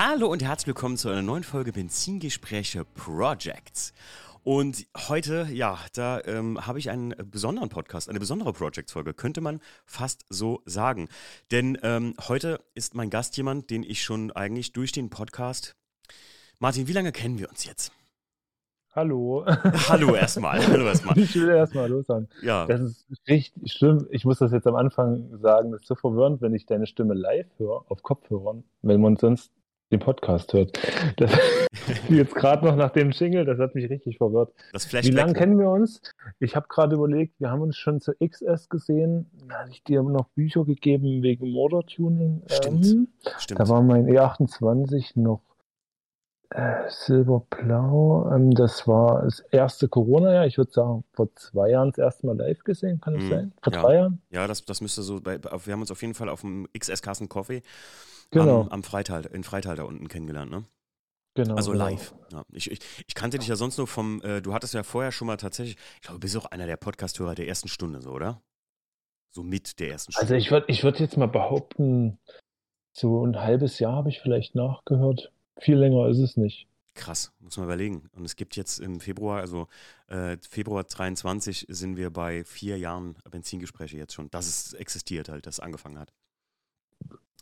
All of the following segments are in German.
Hallo und herzlich willkommen zu einer neuen Folge Benzingespräche Projects. Und heute, ja, da ähm, habe ich einen besonderen Podcast, eine besondere Projects-Folge, könnte man fast so sagen. Denn ähm, heute ist mein Gast jemand, den ich schon eigentlich durch den Podcast. Martin, wie lange kennen wir uns jetzt? Hallo. Hallo erstmal. Hallo erstmal. Ich will erstmal Hallo sagen. Ja. Das ist richtig schlimm. Ich muss das jetzt am Anfang sagen. Das ist so verwirrend, wenn ich deine Stimme live höre, auf Kopfhörern, wenn man sonst den Podcast hört. Das, jetzt gerade noch nach dem Jingle, das hat mich richtig verwirrt. Das Wie lange kennen wir uns? Ich habe gerade überlegt, wir haben uns schon zu XS gesehen. Da hatte ich dir noch Bücher gegeben wegen Motortuning. Stimmt. Ähm, Stimmt. da war mein E28 noch äh, silberblau. Ähm, das war das erste Corona-Jahr. Ich würde sagen, vor zwei Jahren das erste Mal live gesehen. Kann es Mhm. sein? Vor Ja. drei Jahren? Ja, das, das müsste so, bei, wir haben uns auf jeden Fall auf dem XS Carsten Coffee Genau. am, am Freital, in Freital da unten kennengelernt, ne? genau Also genau. live. Ja, ich, ich, ich kannte dich ja sonst nur vom, äh, du hattest ja vorher schon mal tatsächlich, ich glaube, du bist auch einer der Podcast-Hörer der ersten Stunde, so, oder? So mit der ersten Stunde. Also ich würde ich würd jetzt mal behaupten, so ein halbes Jahr habe ich vielleicht nachgehört. Viel länger ist es nicht. Krass, muss man überlegen. Und es gibt jetzt im Februar, also äh, Februar 23 sind wir bei vier Jahren Benzingespräche jetzt schon. Dass es existiert halt, dass es angefangen hat.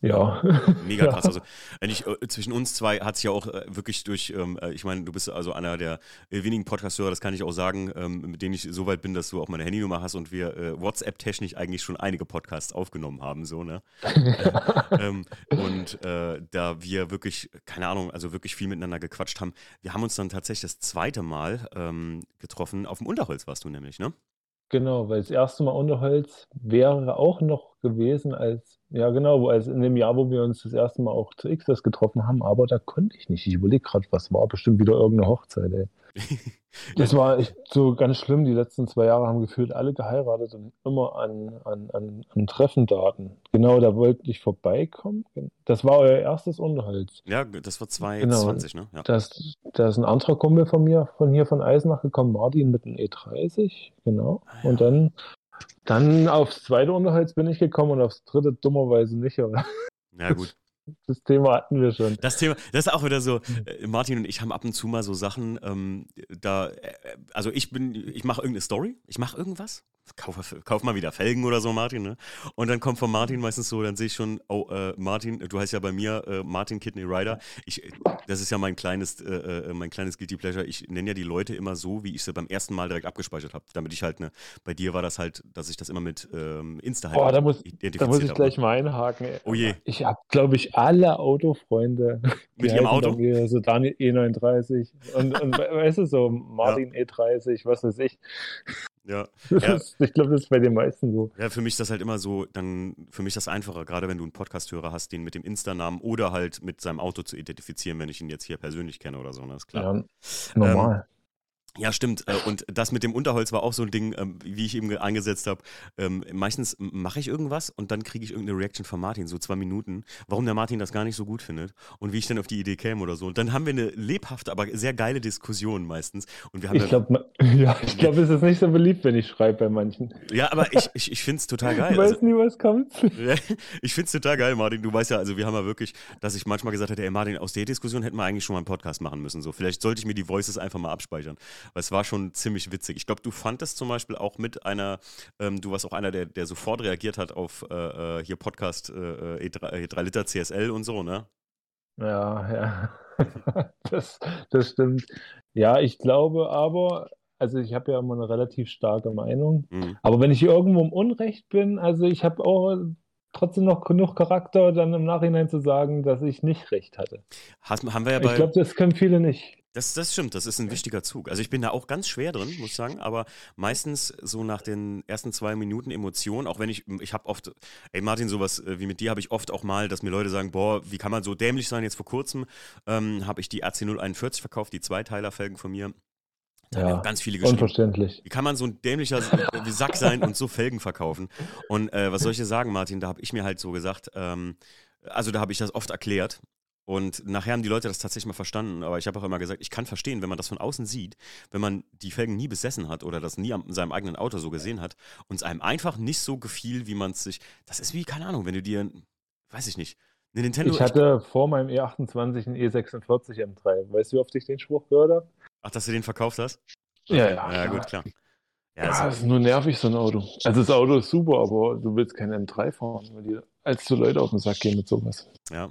Ja. Mega Ja. krass. Also wenn ich, äh, zwischen uns zwei hat es ja auch äh, wirklich durch, ähm, äh, ich meine, du bist also einer der äh, wenigen Podcast-Hörer, das kann ich auch sagen, ähm, mit denen ich so weit bin, dass du auch meine Handynummer hast und wir äh, WhatsApp-technisch eigentlich schon einige Podcasts aufgenommen haben, so, ne? ähm, und äh, da wir wirklich, keine Ahnung, also wirklich viel miteinander gequatscht haben, wir haben uns dann tatsächlich das zweite Mal ähm, getroffen. Auf dem Unterholz warst du nämlich, ne? Genau, weil das erste Mal Unterholz wäre auch noch gewesen als, ja genau, als in dem Jahr, wo wir uns das erste Mal auch zu XS getroffen haben, aber da konnte ich nicht. Ich überlege gerade, was war bestimmt wieder irgendeine Hochzeit, ey. Das war echt so ganz schlimm. Die letzten zwei Jahre haben gefühlt alle geheiratet und immer an, an, an, an Treffendaten. Genau, da wollte ich vorbeikommen. Das war euer erstes Unterholz. Ja, das war Genau. 2020, ne? Ja. Da ist, da ist ein anderer Kumpel von mir, von hier von Eisenach gekommen, Martin mit einem E30, genau. Ah, ja. Und dann, dann aufs zweite Unterholz bin ich gekommen und aufs dritte dummerweise nicht. Aber ja, gut. das Thema hatten wir schon. Das Thema, das ist auch wieder so, Mhm. äh, Martin und ich haben ab und zu mal so Sachen, ähm, da, äh, also ich bin, ich mache irgendeine Story, ich mache irgendwas, kauf, kauf mal wieder Felgen oder so, Martin, ne? Und dann kommt von Martin meistens so, dann sehe ich schon, oh, äh, Martin, du heißt ja bei mir äh, Martin Kidney Rider. Ich, das ist ja mein kleines, äh, äh, mein kleines Guilty Pleasure. Ich nenne ja die Leute immer so, wie ich sie beim ersten Mal direkt abgespeichert habe, damit ich halt, ne, bei dir war das halt, dass ich das immer mit ähm, Insta halt Boah, da muss, da muss ich habe. gleich mal einhaken. ey. Oh je. Ich habe, glaube ich, alle Autofreunde. Mit ihrem Auto? Mir, so Daniel E39 und, und we- weißt du, so Martin E30, was weiß ich. Ja. Das Ja. ich glaube, das ist bei den meisten so. Ja, für mich ist das halt immer so, dann für mich das einfacher, gerade wenn du einen Podcast-Hörer hast, den mit dem Insta-Namen oder halt mit seinem Auto zu identifizieren, wenn ich ihn jetzt hier persönlich kenne oder so, ne? Ist klar. Ja, normal. Ja, stimmt. Äh, Und das mit dem Unterholz war auch so ein Ding, ähm, wie ich eben ge- eingesetzt habe. Ähm, Meistens mache ich irgendwas und dann kriege ich irgendeine Reaction von Martin, so zwei Minuten, warum der Martin das gar nicht so gut findet und wie ich dann auf die Idee käme oder so. Und dann haben wir eine lebhafte, aber sehr geile Diskussion meistens. Und wir haben ich glaube, ja, ich glaube, es ist nicht so beliebt, wenn ich schreibe bei manchen. ja, aber ich, ich, ich finde es total geil. Ich Also, weiß nie, was kommt. Ich finde es total geil, Martin. Du weißt ja, also wir haben ja wirklich, dass ich manchmal gesagt hätte, ey Martin, aus der Diskussion hätten wir eigentlich schon mal einen Podcast machen müssen. So, vielleicht sollte ich mir die Voices einfach mal abspeichern. Weil es war schon ziemlich witzig. Ich glaube, du fandest zum Beispiel auch mit einer, ähm, du warst auch einer, der, der sofort reagiert hat auf äh, äh, hier Podcast äh, E3, E3 Liter CSL und so, ne? Ja, ja. Das, das stimmt. Ja, ich glaube aber, also ich habe ja immer eine relativ starke Meinung. Mhm. Aber wenn ich irgendwo im Unrecht bin, also ich habe auch trotzdem noch genug Charakter, dann im Nachhinein zu sagen, dass ich nicht recht hatte. Hast, haben wir ja Ich bei. glaube, das können viele nicht. Das, das stimmt, das ist ein wichtiger Zug. Also ich bin da auch ganz schwer drin, muss ich sagen, aber meistens so nach den ersten zwei Minuten Emotion, auch wenn ich, ich habe oft, ey Martin, sowas äh, wie mit dir habe ich oft auch mal, dass mir Leute sagen, boah, wie kann man so dämlich sein? Jetzt vor kurzem ähm, habe ich die RC041 verkauft, die Zweiteilerfelgen von mir. Da haben Ja, auch ganz viele geschrieben. Unverständlich. Wie kann man so ein dämlicher äh, Sack sein und so Felgen verkaufen? Und äh, was soll ich dir sagen, Martin? Da habe ich mir halt so gesagt, ähm, also da habe ich das oft erklärt. Und nachher haben die Leute das tatsächlich mal verstanden. Aber ich habe auch immer gesagt, ich kann verstehen, wenn man das von außen sieht, wenn man die Felgen nie besessen hat oder das nie an seinem eigenen Auto so gesehen hat und es einem einfach nicht so gefiel, wie man es sich. Das ist wie, keine Ahnung, wenn du dir, weiß ich nicht, Eine Nintendo. Ich hatte vor meinem E28 einen E46 M3. Weißt du, wie oft ich den Spruch gehört habe? Ach, dass du den verkauft hast? Ja, ja. Ja, gut, klar. Ja, Ja, das also, ist nur nervig, so ein Auto. Also das Auto ist super, aber du willst kein M3 fahren, weil die allzu Leute auf den Sack gehen mit sowas. ja.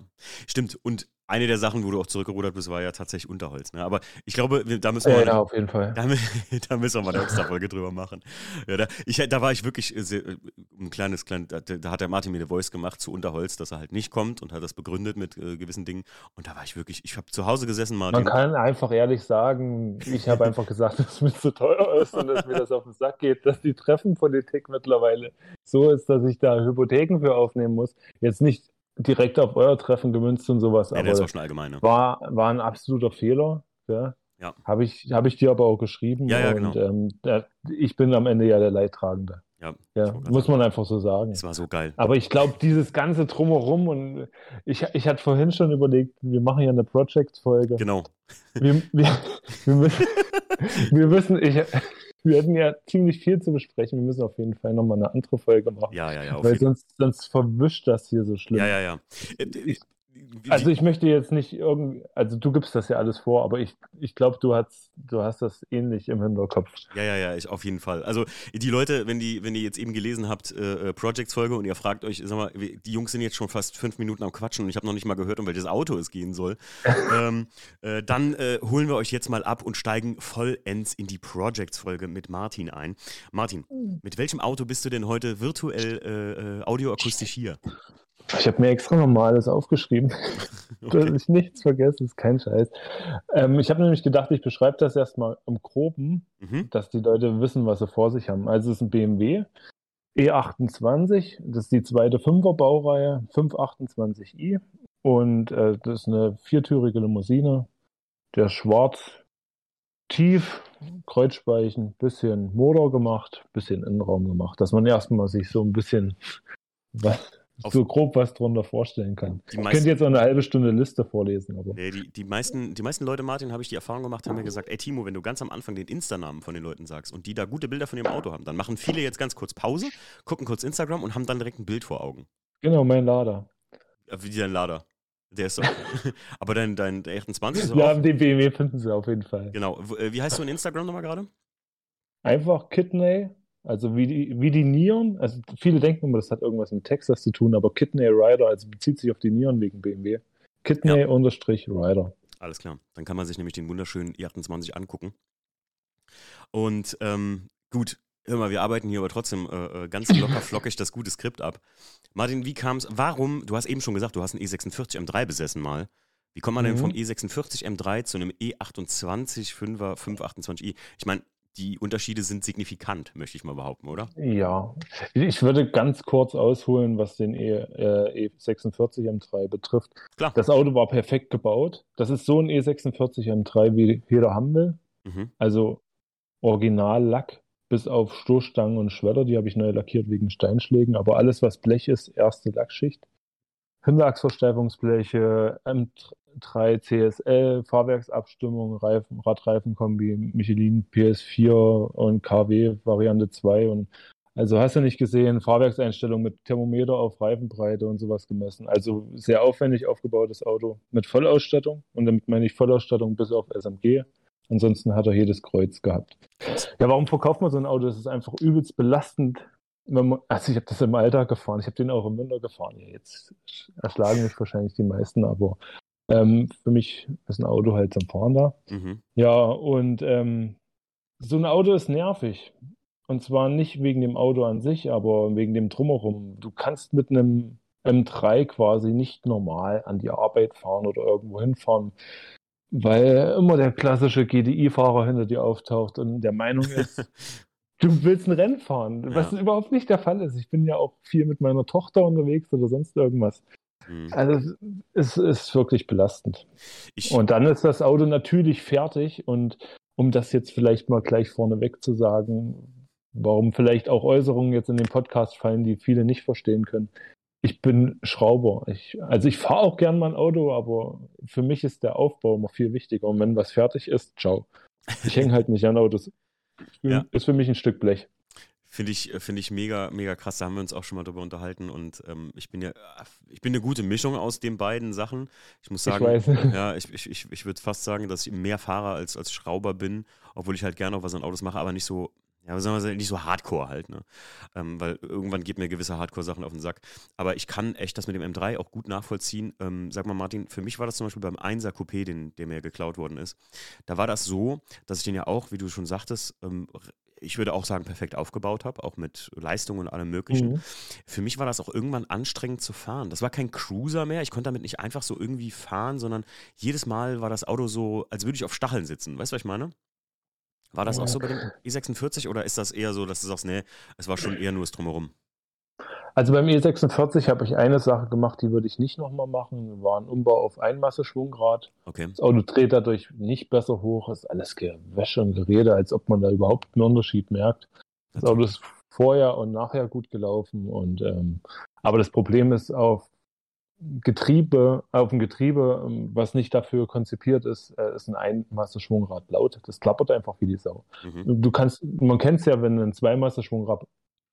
Stimmt. Und eine der Sachen, wo du auch zurückgerudert bist, war ja tatsächlich Unterholz. Ne? Aber ich glaube, da müssen wir Ja, ja, auf jeden Fall. Da, da müssen wir mal eine extra Folge drüber machen. Ja, da, ich, da war ich wirklich sehr, äh, ein kleines, klein, da, da hat der Martin mir eine Voice gemacht zu Unterholz, dass er halt nicht kommt und hat das begründet mit äh, gewissen Dingen. Und da war ich wirklich, ich habe zu Hause gesessen, Martin. Man kann einfach ehrlich sagen, ich habe einfach gesagt, dass es mir zu teuer ist und dass mir das auf den Sack geht, dass die Treffenpolitik mittlerweile so ist, dass ich da Hypotheken für aufnehmen muss. Jetzt nicht direkt auf euer Treffen gemünzt und sowas, ja, aber das schon allgemein. Ne? war, war ein absoluter Fehler. Ja. Ja. Habe ich, hab ich dir aber auch geschrieben. Ja, ja, und genau. ähm, der, ich bin am Ende ja der Leidtragende. Ja, Ja, muss man einfach so sagen. Es war so geil. Aber ich glaube, dieses ganze Drumherum und ich, ich hatte vorhin schon überlegt, wir machen ja eine Project-Folge. Genau. Wir, wir, wir, müssen, wir müssen, ich, wir hätten ja ziemlich viel zu besprechen. Wir müssen auf jeden Fall nochmal eine andere Folge machen. Ja, ja, ja. Weil sonst, sonst verwischt das hier so schlimm. ja, ja, ja. Äh, Ich- wie- Also ich möchte jetzt nicht irgendwie, also du gibst das ja alles vor, aber ich, ich glaube, du hast, du hast das ähnlich im Hinterkopf. Ja, ja, ja, ich, auf jeden Fall. Also die Leute, wenn die, wenn ihr jetzt eben gelesen habt, äh, äh, Projects-Folge und ihr fragt euch, sag mal, die Jungs sind jetzt schon fast fünf Minuten am Quatschen und ich habe noch nicht mal gehört, um welches Auto es gehen soll, ähm, äh, dann äh, holen wir euch jetzt mal ab und steigen vollends in die Projects-Folge mit Martin ein. Martin, mit welchem Auto bist du denn heute virtuell äh, äh, audioakustisch hier? Ich habe mir extra nochmal alles aufgeschrieben, dass Okay. ich nichts vergesse, ist kein Scheiß. Ähm, ich habe nämlich gedacht, ich beschreibe das erstmal im Groben, Mhm. dass die Leute wissen, was sie vor sich haben. Also es ist ein BMW E28, das ist die zweite Fünfer-Baureihe, 528i und äh, das ist eine viertürige Limousine, der ist schwarz, tief, Kreuzspeichen, bisschen Motor gemacht, bisschen Innenraum gemacht, dass man erstmal sich so ein bisschen was, so grob was drunter vorstellen kann. Die Ich meisten- könnte jetzt auch eine halbe Stunde Liste vorlesen, aber Nee, die, die, meisten, die meisten Leute, Martin, habe ich die Erfahrung gemacht, haben mir gesagt, ey Timo, wenn du ganz am Anfang den Insta-Namen von den Leuten sagst und die da gute Bilder von ihrem Auto haben, dann machen viele jetzt ganz kurz Pause, gucken kurz Instagram und haben dann direkt ein Bild vor Augen. genau, mein Lader. Wie dein Lader. Der ist doch. Aber dein, dein der 28 ist Ja, den BMW finden sie auf jeden Fall. Genau. Äh, Wie heißt du in Instagram nochmal gerade? Einfach Kidney, also wie die, wie die Nieren. Also viele denken immer, das hat irgendwas mit Texas zu tun, aber Kidney Rider, also bezieht sich auf die Nieren wegen BMW. Kidney Ja. unterstrich Rider. Alles klar. Dann kann man sich nämlich den wunderschönen i28 angucken. Und ähm, gut, hör mal, wir arbeiten hier aber trotzdem äh, äh, ganz locker flockig das gute Skript ab. Martin, wie kam es? Warum? Du hast eben schon gesagt, du hast einen E46 M3 besessen mal. Wie kommt man denn Mhm. vom E46 M3 zu einem E E28 5er 528i? Ich meine, die Unterschiede sind signifikant, möchte ich mal behaupten, oder? Ja, ich würde ganz kurz ausholen, was den E, äh, E46 M3 betrifft. Klar. Das Auto war perfekt gebaut. Das ist so ein E46 M3, wie jeder haben will. Mhm. Also Originallack bis auf Stoßstangen und Schwedder, die habe ich neu lackiert wegen Steinschlägen, aber alles, was Blech ist, erste Lackschicht. Hinterachsversteifungsbleche, M3 CSL, Fahrwerksabstimmung, Reifen, Radreifenkombi, Michelin PS4 und KW Variante 2 und also hast du nicht gesehen, Fahrwerkseinstellung mit Thermometer auf Reifenbreite und sowas gemessen. Also sehr aufwendig aufgebautes Auto mit Vollausstattung und damit meine ich Vollausstattung bis auf SMG. Ansonsten hat er jedes Kreuz gehabt. Ja, warum verkauft man so ein Auto? Das ist einfach übelst belastend. Also ich habe das im Alltag gefahren, ich habe den auch im Winter gefahren. Jetzt erschlagen mich wahrscheinlich die meisten, aber ähm, für mich ist ein Auto halt zum Fahren da. Mhm. Ja, und ähm, so ein Auto ist nervig. Und zwar nicht wegen dem Auto an sich, aber wegen dem Drumherum. Du kannst mit einem M3 quasi nicht normal an die Arbeit fahren oder irgendwo hinfahren, weil immer der klassische GDI-Fahrer hinter dir auftaucht und der Meinung ist, du willst ein Rennen fahren, was Ja. überhaupt nicht der Fall ist. Ich bin ja auch viel mit meiner Tochter unterwegs oder sonst irgendwas. Mhm. Also es ist wirklich belastend. Ich, Und dann ist das Auto natürlich fertig. Und um das jetzt vielleicht mal gleich vorneweg zu sagen, warum vielleicht auch Äußerungen jetzt in den Podcast fallen, die viele nicht verstehen können. Ich bin Schrauber. Ich, also ich fahre auch gern mal ein Auto, aber für mich ist der Aufbau immer viel wichtiger. Und wenn was fertig ist, ciao. Ich hänge halt nicht an Autos. Ja. Ist für mich ein Stück Blech. Finde ich, find ich mega, mega krass. Da haben wir uns auch schon mal drüber unterhalten. Und ähm, ich bin ja, ich bin eine gute Mischung aus den beiden Sachen. Ich muss sagen, ich ja, ich, ich, ich, ich würde fast sagen, dass ich mehr Fahrer als, als Schrauber bin, obwohl ich halt gerne auch was an Autos mache, aber nicht so ja, sagen wir mal, nicht so hardcore halt, ne? Ähm, weil irgendwann geht mir gewisse Hardcore-Sachen auf den Sack. Aber ich kann echt das mit dem M3 auch gut nachvollziehen. Ähm, sag mal, Martin, für mich war das zum Beispiel beim 1er Coupé, den, der mir geklaut worden ist. Da war das so, dass ich den ja auch, wie du schon sagtest, ähm, ich würde auch sagen, perfekt aufgebaut habe, auch mit Leistung und allem Möglichen. Mhm. Für mich war das auch irgendwann anstrengend zu fahren. Das war kein Cruiser mehr. Ich konnte damit nicht einfach so irgendwie fahren, sondern jedes Mal war das Auto so, als würde ich auf Stacheln sitzen. Weißt du, was ich meine? War das auch so bei dem E46 oder ist das eher so, dass du sagst, nee, es war schon eher nur das Drumherum? Also beim E46 habe ich eine Sache gemacht, die würde ich nicht nochmal machen. War ein Umbau auf Einmasse-Schwungrad. Okay. Das Auto dreht dadurch nicht besser hoch. Ist alles Gewäsche und Gerede, als ob man da überhaupt einen Unterschied merkt. Das Auto ist vorher und nachher gut gelaufen. Und, ähm, aber das Problem ist, auf Getriebe, auf dem Getriebe, ähm, was nicht dafür konzipiert ist, äh, ist ein Einmasse-Schwungrad laut. Das klappert einfach wie die Sau. Mhm. Du kannst, man kennt es ja, wenn ein Zweimasse-Schwungrad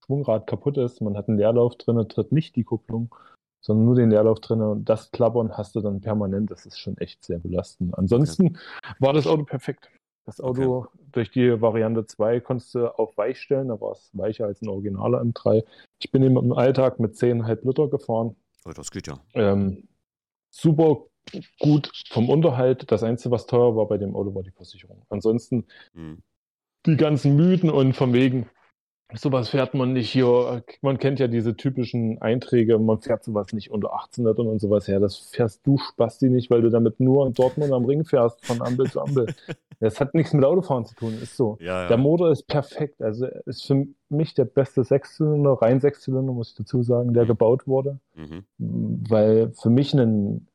Schwungrad kaputt ist, man hat einen Leerlauf drin, tritt nicht die Kupplung, sondern nur den Leerlauf drin und das Klappern hast du dann permanent. Das ist schon echt sehr belastend. Ansonsten okay. war das Auto perfekt. Das Auto okay. durch die Variante 2 konntest du auf weich stellen, da war es weicher als ein originaler M3. Ich bin im Alltag mit 10,5 Liter gefahren Oh, das geht ja. Ähm, super gut vom Unterhalt. Das Einzige, was teuer war bei dem Auto, war die Versicherung. Ansonsten hm. die ganzen Mythen und von wegen, sowas fährt man nicht hier. Man kennt ja diese typischen Einträge, man fährt sowas nicht unter 18 Litern und sowas her. Das fährst du Spasti nicht, weil du damit nur in Dortmund am Ring fährst, von Ampel zu Ampel. Das hat nichts mit Autofahren zu tun, ist so. Ja, ja. Der Motor ist perfekt. Also ist für mich der beste Sechszylinder, rein Sechszylinder, muss ich dazu sagen, der mhm. gebaut wurde. Mhm. Weil für mich ein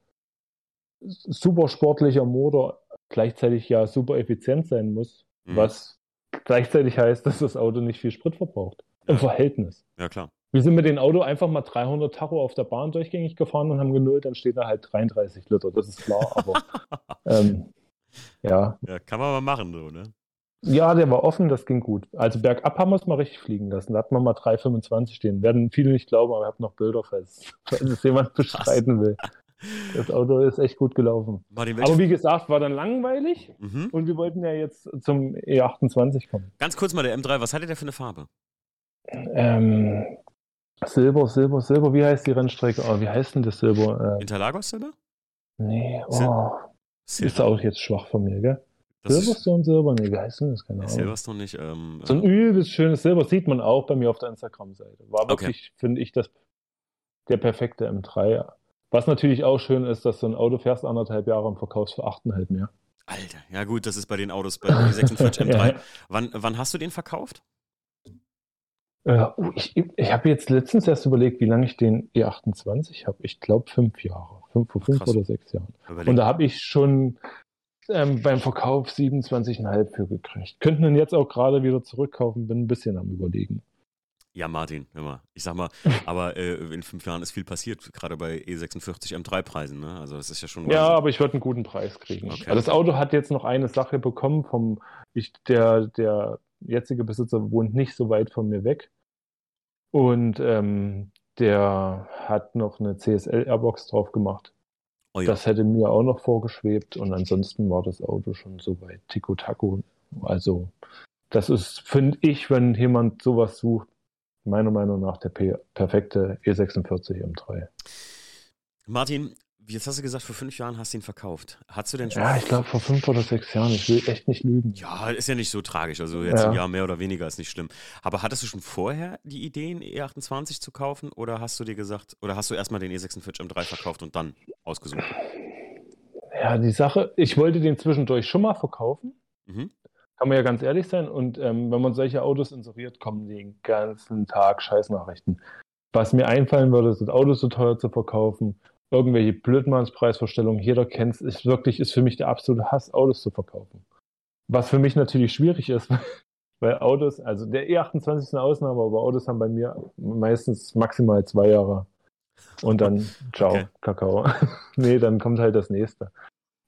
super sportlicher Motor gleichzeitig ja super effizient sein muss, mhm. was gleichzeitig heißt, dass das Auto nicht viel Sprit verbraucht. Ja. Im Verhältnis. Ja, klar. Wir sind mit dem Auto einfach mal 300 Tacho auf der Bahn durchgängig gefahren und haben genullt, dann steht da halt 33 Liter, das ist klar, aber ähm, ja. Ja, kann man mal machen, so, ne? Ja, der war offen, das ging gut. Also bergab haben wir es mal richtig fliegen lassen. Da hat man mal 3,25 stehen. Werden viele nicht glauben, aber ich habe noch Bilder, falls, falls es jemand bestreiten will. Das Auto ist echt gut gelaufen. Aber wie gesagt, war dann langweilig mhm. und wir wollten ja jetzt zum E28 kommen. Ganz kurz mal der M3, was hatte der für eine Farbe? Ähm, Silber, Silber, Silber, wie heißt die Rennstrecke? Oh, wie heißt denn das Silber? Äh, Interlagos Silber? Nee, oh. Silber. Ist auch jetzt schwach von mir, gell? Silverstone Silber? Nee, wie heißt denn das? Keine Ahnung. Silverstone nicht. Ähm, so ein äh, übelst schönes Silber sieht man auch bei mir auf der Instagram-Seite. War wirklich, okay. finde ich, das, der perfekte M3. Was natürlich auch schön ist, dass so ein Auto fährst anderthalb Jahre und verkaufst für 8,5 mehr. Alter, ja gut, das ist bei den Autos bei den 46 M3. ja. wann, wann hast du den verkauft? Äh, ich ich habe jetzt letztens erst überlegt, wie lange ich den E28 habe. Ich glaube fünf Jahre. Fünf, vor fünf Krass. oder sechs Jahren. Überleg. Und da habe ich schon ähm, beim Verkauf 27,5 für gekriegt. Könnten ihn jetzt auch gerade wieder zurückkaufen, bin ein bisschen am überlegen. Ja, Martin, immer. Ich sag mal, aber äh, in fünf Jahren ist viel passiert, gerade bei E46 M3-Preisen. Ne? Also das ist ja schon. Ja, aber ich würde einen guten Preis kriegen. Okay. Also das Auto hat jetzt noch eine Sache bekommen vom, ich, der, der jetzige Besitzer wohnt nicht so weit von mir weg. Und ähm, der hat noch eine CSL-Airbox drauf gemacht. Oh ja. Das hätte mir auch noch vorgeschwebt und ansonsten war das Auto schon so weit Tico Taco. Also, das ist, finde ich, wenn jemand sowas sucht, meiner Meinung nach der perfekte E46 M3. Martin, Jetzt hast du gesagt, vor fünf Jahren hast du ihn verkauft. Hast du denn schon? Ja, ich glaube vor fünf oder sechs Jahren. Ich will echt nicht lügen. Ja, ist ja nicht so tragisch. Also jetzt ja. ein Jahr mehr oder weniger ist nicht schlimm. Aber hattest du schon vorher die Idee, einen E28 zu kaufen? Oder hast du dir gesagt, oder hast du erstmal den E46 M3 verkauft und dann ausgesucht? Ja, die Sache, ich wollte den zwischendurch schon mal verkaufen. Mhm. Kann man ja ganz ehrlich sein. Und ähm, wenn man solche Autos inseriert, kommen den ganzen Tag Scheißnachrichten. Was mir einfallen würde, sind Autos so teuer zu verkaufen irgendwelche Blödmannspreisvorstellungen, jeder kennt es, ist wirklich, ist für mich der absolute Hass, Autos zu verkaufen. Was für mich natürlich schwierig ist, weil Autos, also der E28 ist eine Ausnahme, aber Autos haben bei mir meistens maximal zwei Jahre. Und dann, ciao, okay. Kakao. nee, dann kommt halt das nächste.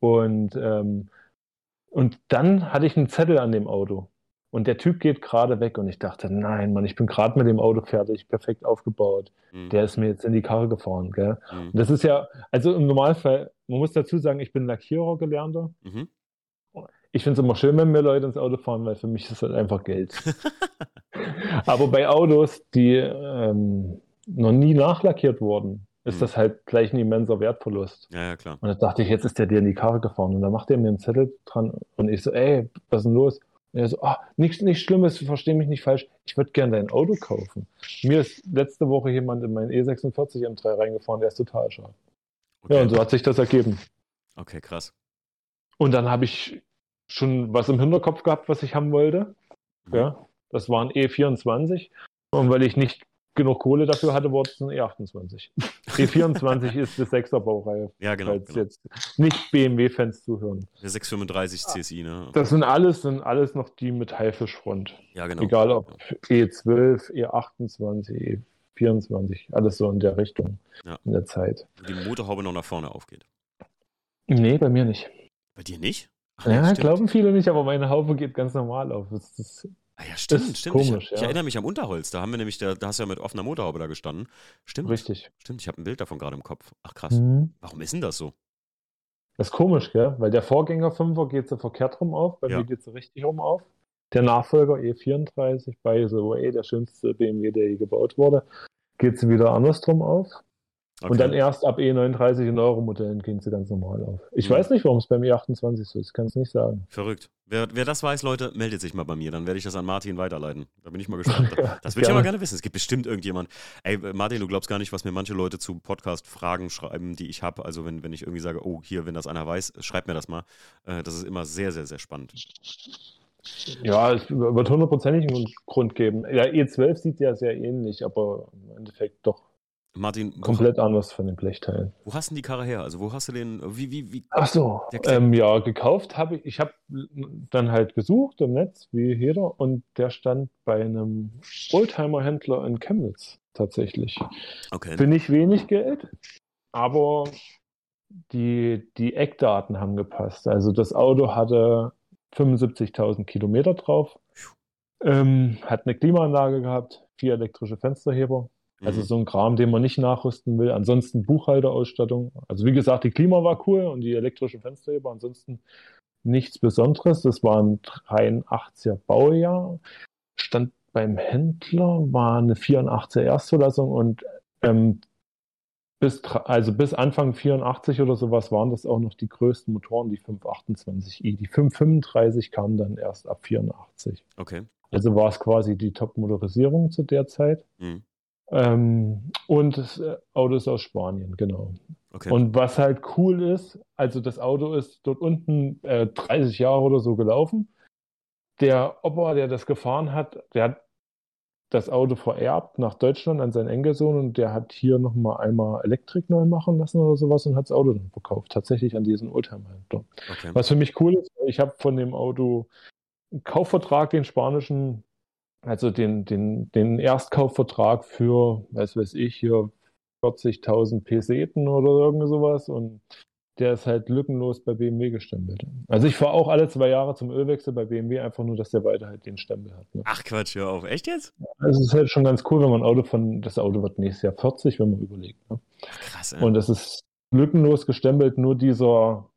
Und, ähm, und dann hatte ich einen Zettel an dem Auto. Und der Typ geht gerade weg und ich dachte, nein, Mann, ich bin gerade mit dem Auto fertig, perfekt aufgebaut. Mhm. Der ist mir jetzt in die Karre gefahren, gell? Mhm. Und das ist ja, also im Normalfall, man muss dazu sagen, ich bin Lackierer gelernter. Mhm. Ich finde es immer schön, wenn mir Leute ins Auto fahren, weil für mich ist das halt einfach Geld. Aber bei Autos, die ähm, noch nie nachlackiert wurden, ist Mhm. das halt gleich ein immenser Wertverlust. Ja, ja, klar. Und da dachte ich, jetzt ist der dir in die Karre gefahren. Und dann macht er mir einen Zettel dran und ich so, ey, was ist denn los? Und er so, ah, nichts nichts Schlimmes, versteh mich nicht falsch. Ich würde gern dein Auto kaufen. Mir ist letzte Woche jemand in mein E46 M3 reingefahren, der ist total schade. Okay. Ja, und so hat sich das ergeben. okay, krass. Und dann habe ich schon was im Hinterkopf gehabt, was ich haben wollte. Mhm. Ja, das war ein E24. Und weil ich nicht genug Kohle dafür hatte, wurde es ein E28. E24 ist die 6er Baureihe, Ja, genau. falls genau. jetzt nicht BMW-Fans zuhören. Der 635 CSI, ne? Das sind alles, sind alles noch die mit Haifischfront. ja, genau. Egal ob E12, E28, E24, alles so in der Richtung Ja. in der Zeit. Die Motorhaube noch nach vorne aufgeht. Nee, bei mir nicht. Bei dir nicht? Ach, Ja, stimmt. glauben viele nicht, aber meine Haube geht ganz normal auf. Das ist, Ah, ja, stimmt, stimmt. ich, komisch, ich ja. erinnere mich am Unterholz. Da haben wir nämlich, da, da hast du ja mit offener Motorhaube da gestanden. Stimmt. richtig. Stimmt, ich habe ein Bild davon gerade im Kopf. Ach krass. Mhm. Warum ist denn das so? Das ist komisch, gell? Weil der Vorgänger 5er geht so verkehrt rum auf, bei Ja. mir geht so richtig rum auf. Der Nachfolger E34 bei so eh der schönste BMW, der je gebaut wurde, geht sie wieder andersrum auf. Okay. Und dann erst ab E39 in Euro-Modellen gehen sie ganz normal auf. Ich Mhm. weiß nicht, warum es beim E28 so ist, ich kann es nicht sagen. Verrückt. Wer, wer das weiß, Leute, meldet sich mal bei mir. Dann werde ich das an Martin weiterleiten. Da bin ich mal gespannt. Das würde ich ja gerne. mal gerne wissen. Es gibt bestimmt irgendjemand. Ey, Martin, du glaubst gar nicht, was mir manche Leute zu Podcast-Fragen schreiben, die ich habe. Also, wenn, wenn ich irgendwie sage, oh, hier, wenn das einer weiß, schreibt mir das mal. Äh, das ist immer sehr, sehr, sehr spannend. Ja, es wird hundertprozentig einen Grund geben. Ja, E12 sieht ja sehr ähnlich, aber im Endeffekt doch Martin, komplett anders von den Blechteilen. wo hast du denn die Karre her? Also, wo hast du den, wie, wie, wie? Ach so, ähm, ja, gekauft habe ich. Ich habe dann halt gesucht im Netz, wie jeder, und der stand bei einem Oldtimer-Händler in Chemnitz tatsächlich. Okay. Für nicht wenig Geld, aber die, die Eckdaten haben gepasst. Also das Auto hatte 75.000 Kilometer drauf, ähm, hat eine Klimaanlage gehabt, vier elektrische Fensterheber. Also Mhm. so ein Kram, den man nicht nachrüsten will. Ansonsten Buchhalterausstattung. Also wie gesagt, die Klima war cool und die elektrische Fensterheber. Ansonsten nichts Besonderes. Das war ein 83er Baujahr. Stand beim Händler, war eine 84er Erstzulassung und ähm, bis, also bis Anfang 84 oder sowas waren das auch noch die größten Motoren, die 528i. Die 535 kamen dann erst ab 84. Okay. Also war es quasi die Top-Motorisierung zu der Zeit. Mhm. Ähm, und das äh, Auto ist aus Spanien, genau. Okay. Und was halt cool ist, also das Auto ist dort unten äh, 30 Jahre oder so gelaufen. Der Opa, der das gefahren hat, der hat das Auto vererbt nach Deutschland an seinen Enkelsohn und der hat hier nochmal einmal Elektrik neu machen lassen oder sowas und hat das Auto dann verkauft. Tatsächlich an diesen Oldtimer-Händler. okay. Was für mich cool ist, ich habe von dem Auto einen Kaufvertrag, den spanischen, also den, den, den Erstkaufvertrag für, was weiß ich, hier 40.000 Peseten oder irgend sowas und der ist halt lückenlos bei BMW gestempelt. Also ich fahre auch alle zwei Jahre zum Ölwechsel bei BMW, einfach nur, dass der weiter halt den Stempel hat. Ne? Ach Quatsch, hör auf. Echt jetzt? Also es ist halt schon ganz cool, wenn man ein Auto von, das Auto wird nächstes Jahr 40, wenn man überlegt. Ne? Ach, krass, ey. Und es ist lückenlos gestempelt, nur dieser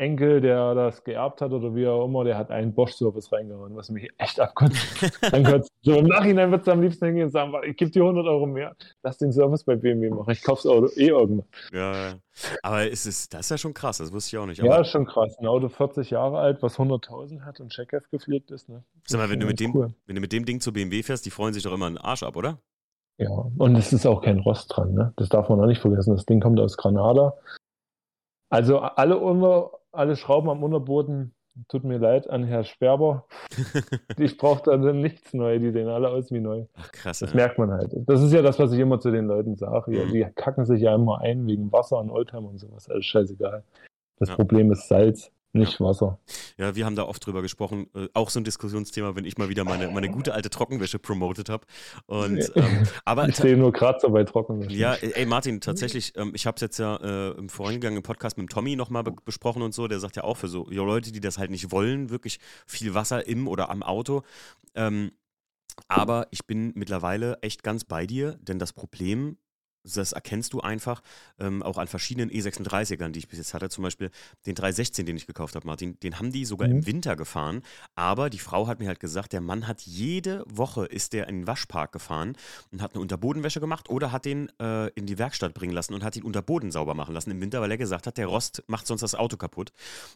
Enkel, der das geerbt hat oder wie auch immer, der hat einen Bosch-Service reingehauen, was mich echt abkotzt. Dann kannst du, so im Nachhinein würdest du am liebsten hingehen und sagen, ich gebe dir 100 Euro mehr, lass den Service bei BMW machen, ich kauf's Auto eh irgendwann. ja, aber es ist, das ist ja schon krass, das wusste ich auch nicht. Ja, ist schon krass. Ein Auto 40 Jahre alt, was 100.000 hat und Checkheft gepflegt ist. Ne? sag mal, wenn du, mit dem, cool. wenn du mit dem Ding zu BMW fährst, die freuen sich doch immer einen Arsch ab, oder? Ja, und es ist auch kein Rost dran, ne? Das darf man auch nicht vergessen. Das Ding kommt aus Granada. Also alle, unter, alle Schrauben am Unterboden, tut mir leid an Herr Sperber. Ich brauche da dann nichts neu, die sehen alle aus wie neu. Ach, krass. Das ey. merkt man halt. Das ist ja das, was ich immer zu den Leuten sage. Ja, Mhm. die kacken sich ja immer ein wegen Wasser und Oldtimer und sowas. Alles scheißegal. Das Ja. Problem ist Salz. Nicht Wasser. Ja, wir haben da oft drüber gesprochen. Äh, auch so ein Diskussionsthema, wenn ich mal wieder meine, meine gute alte Trockenwäsche promotet habe. Und ähm, aber ich sehe nur Kratzer bei Trockenwäsche. Ja, ey Martin, tatsächlich, ähm, ich habe es jetzt ja äh, im vorangegangenen Podcast mit Tommy nochmal be besprochen und so. Der sagt ja auch für so ja, Leute, die das halt nicht wollen, wirklich viel Wasser im oder am Auto. Ähm, aber ich bin mittlerweile echt ganz bei dir, denn das Problem das erkennst du einfach ähm, auch an verschiedenen E36ern, die ich bis jetzt hatte. Zum Beispiel den 316, den ich gekauft habe, Martin. Den haben die sogar mhm. im Winter gefahren. Aber die Frau hat mir halt gesagt, der Mann hat jede Woche ist der in den Waschpark gefahren und hat eine Unterbodenwäsche gemacht oder hat den äh, in die Werkstatt bringen lassen und hat den Unterboden sauber machen lassen im Winter, weil er gesagt hat, der Rost macht sonst das Auto kaputt.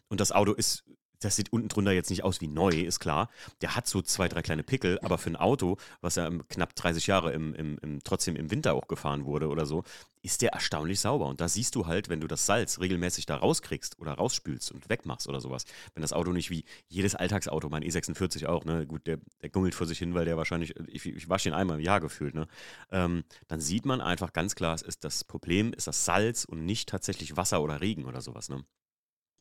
Und das Auto ist das sieht unten drunter jetzt nicht aus wie neu, ist klar. Der hat so zwei, drei kleine Pickel, aber für ein Auto, was ja knapp 30 Jahre im, im, im, trotzdem im Winter auch gefahren wurde oder so, ist der erstaunlich sauber. Und da siehst du halt, wenn du das Salz regelmäßig da rauskriegst oder rausspülst und wegmachst oder sowas, wenn das Auto nicht wie jedes Alltagsauto, mein E46 auch, ne, gut, der, der gummelt vor sich hin, weil der wahrscheinlich, ich, ich wasche ihn einmal im Jahr gefühlt, ne, ähm, dann sieht man einfach ganz klar, es ist das Problem, ist das Salz und nicht tatsächlich Wasser oder Regen oder sowas, ne.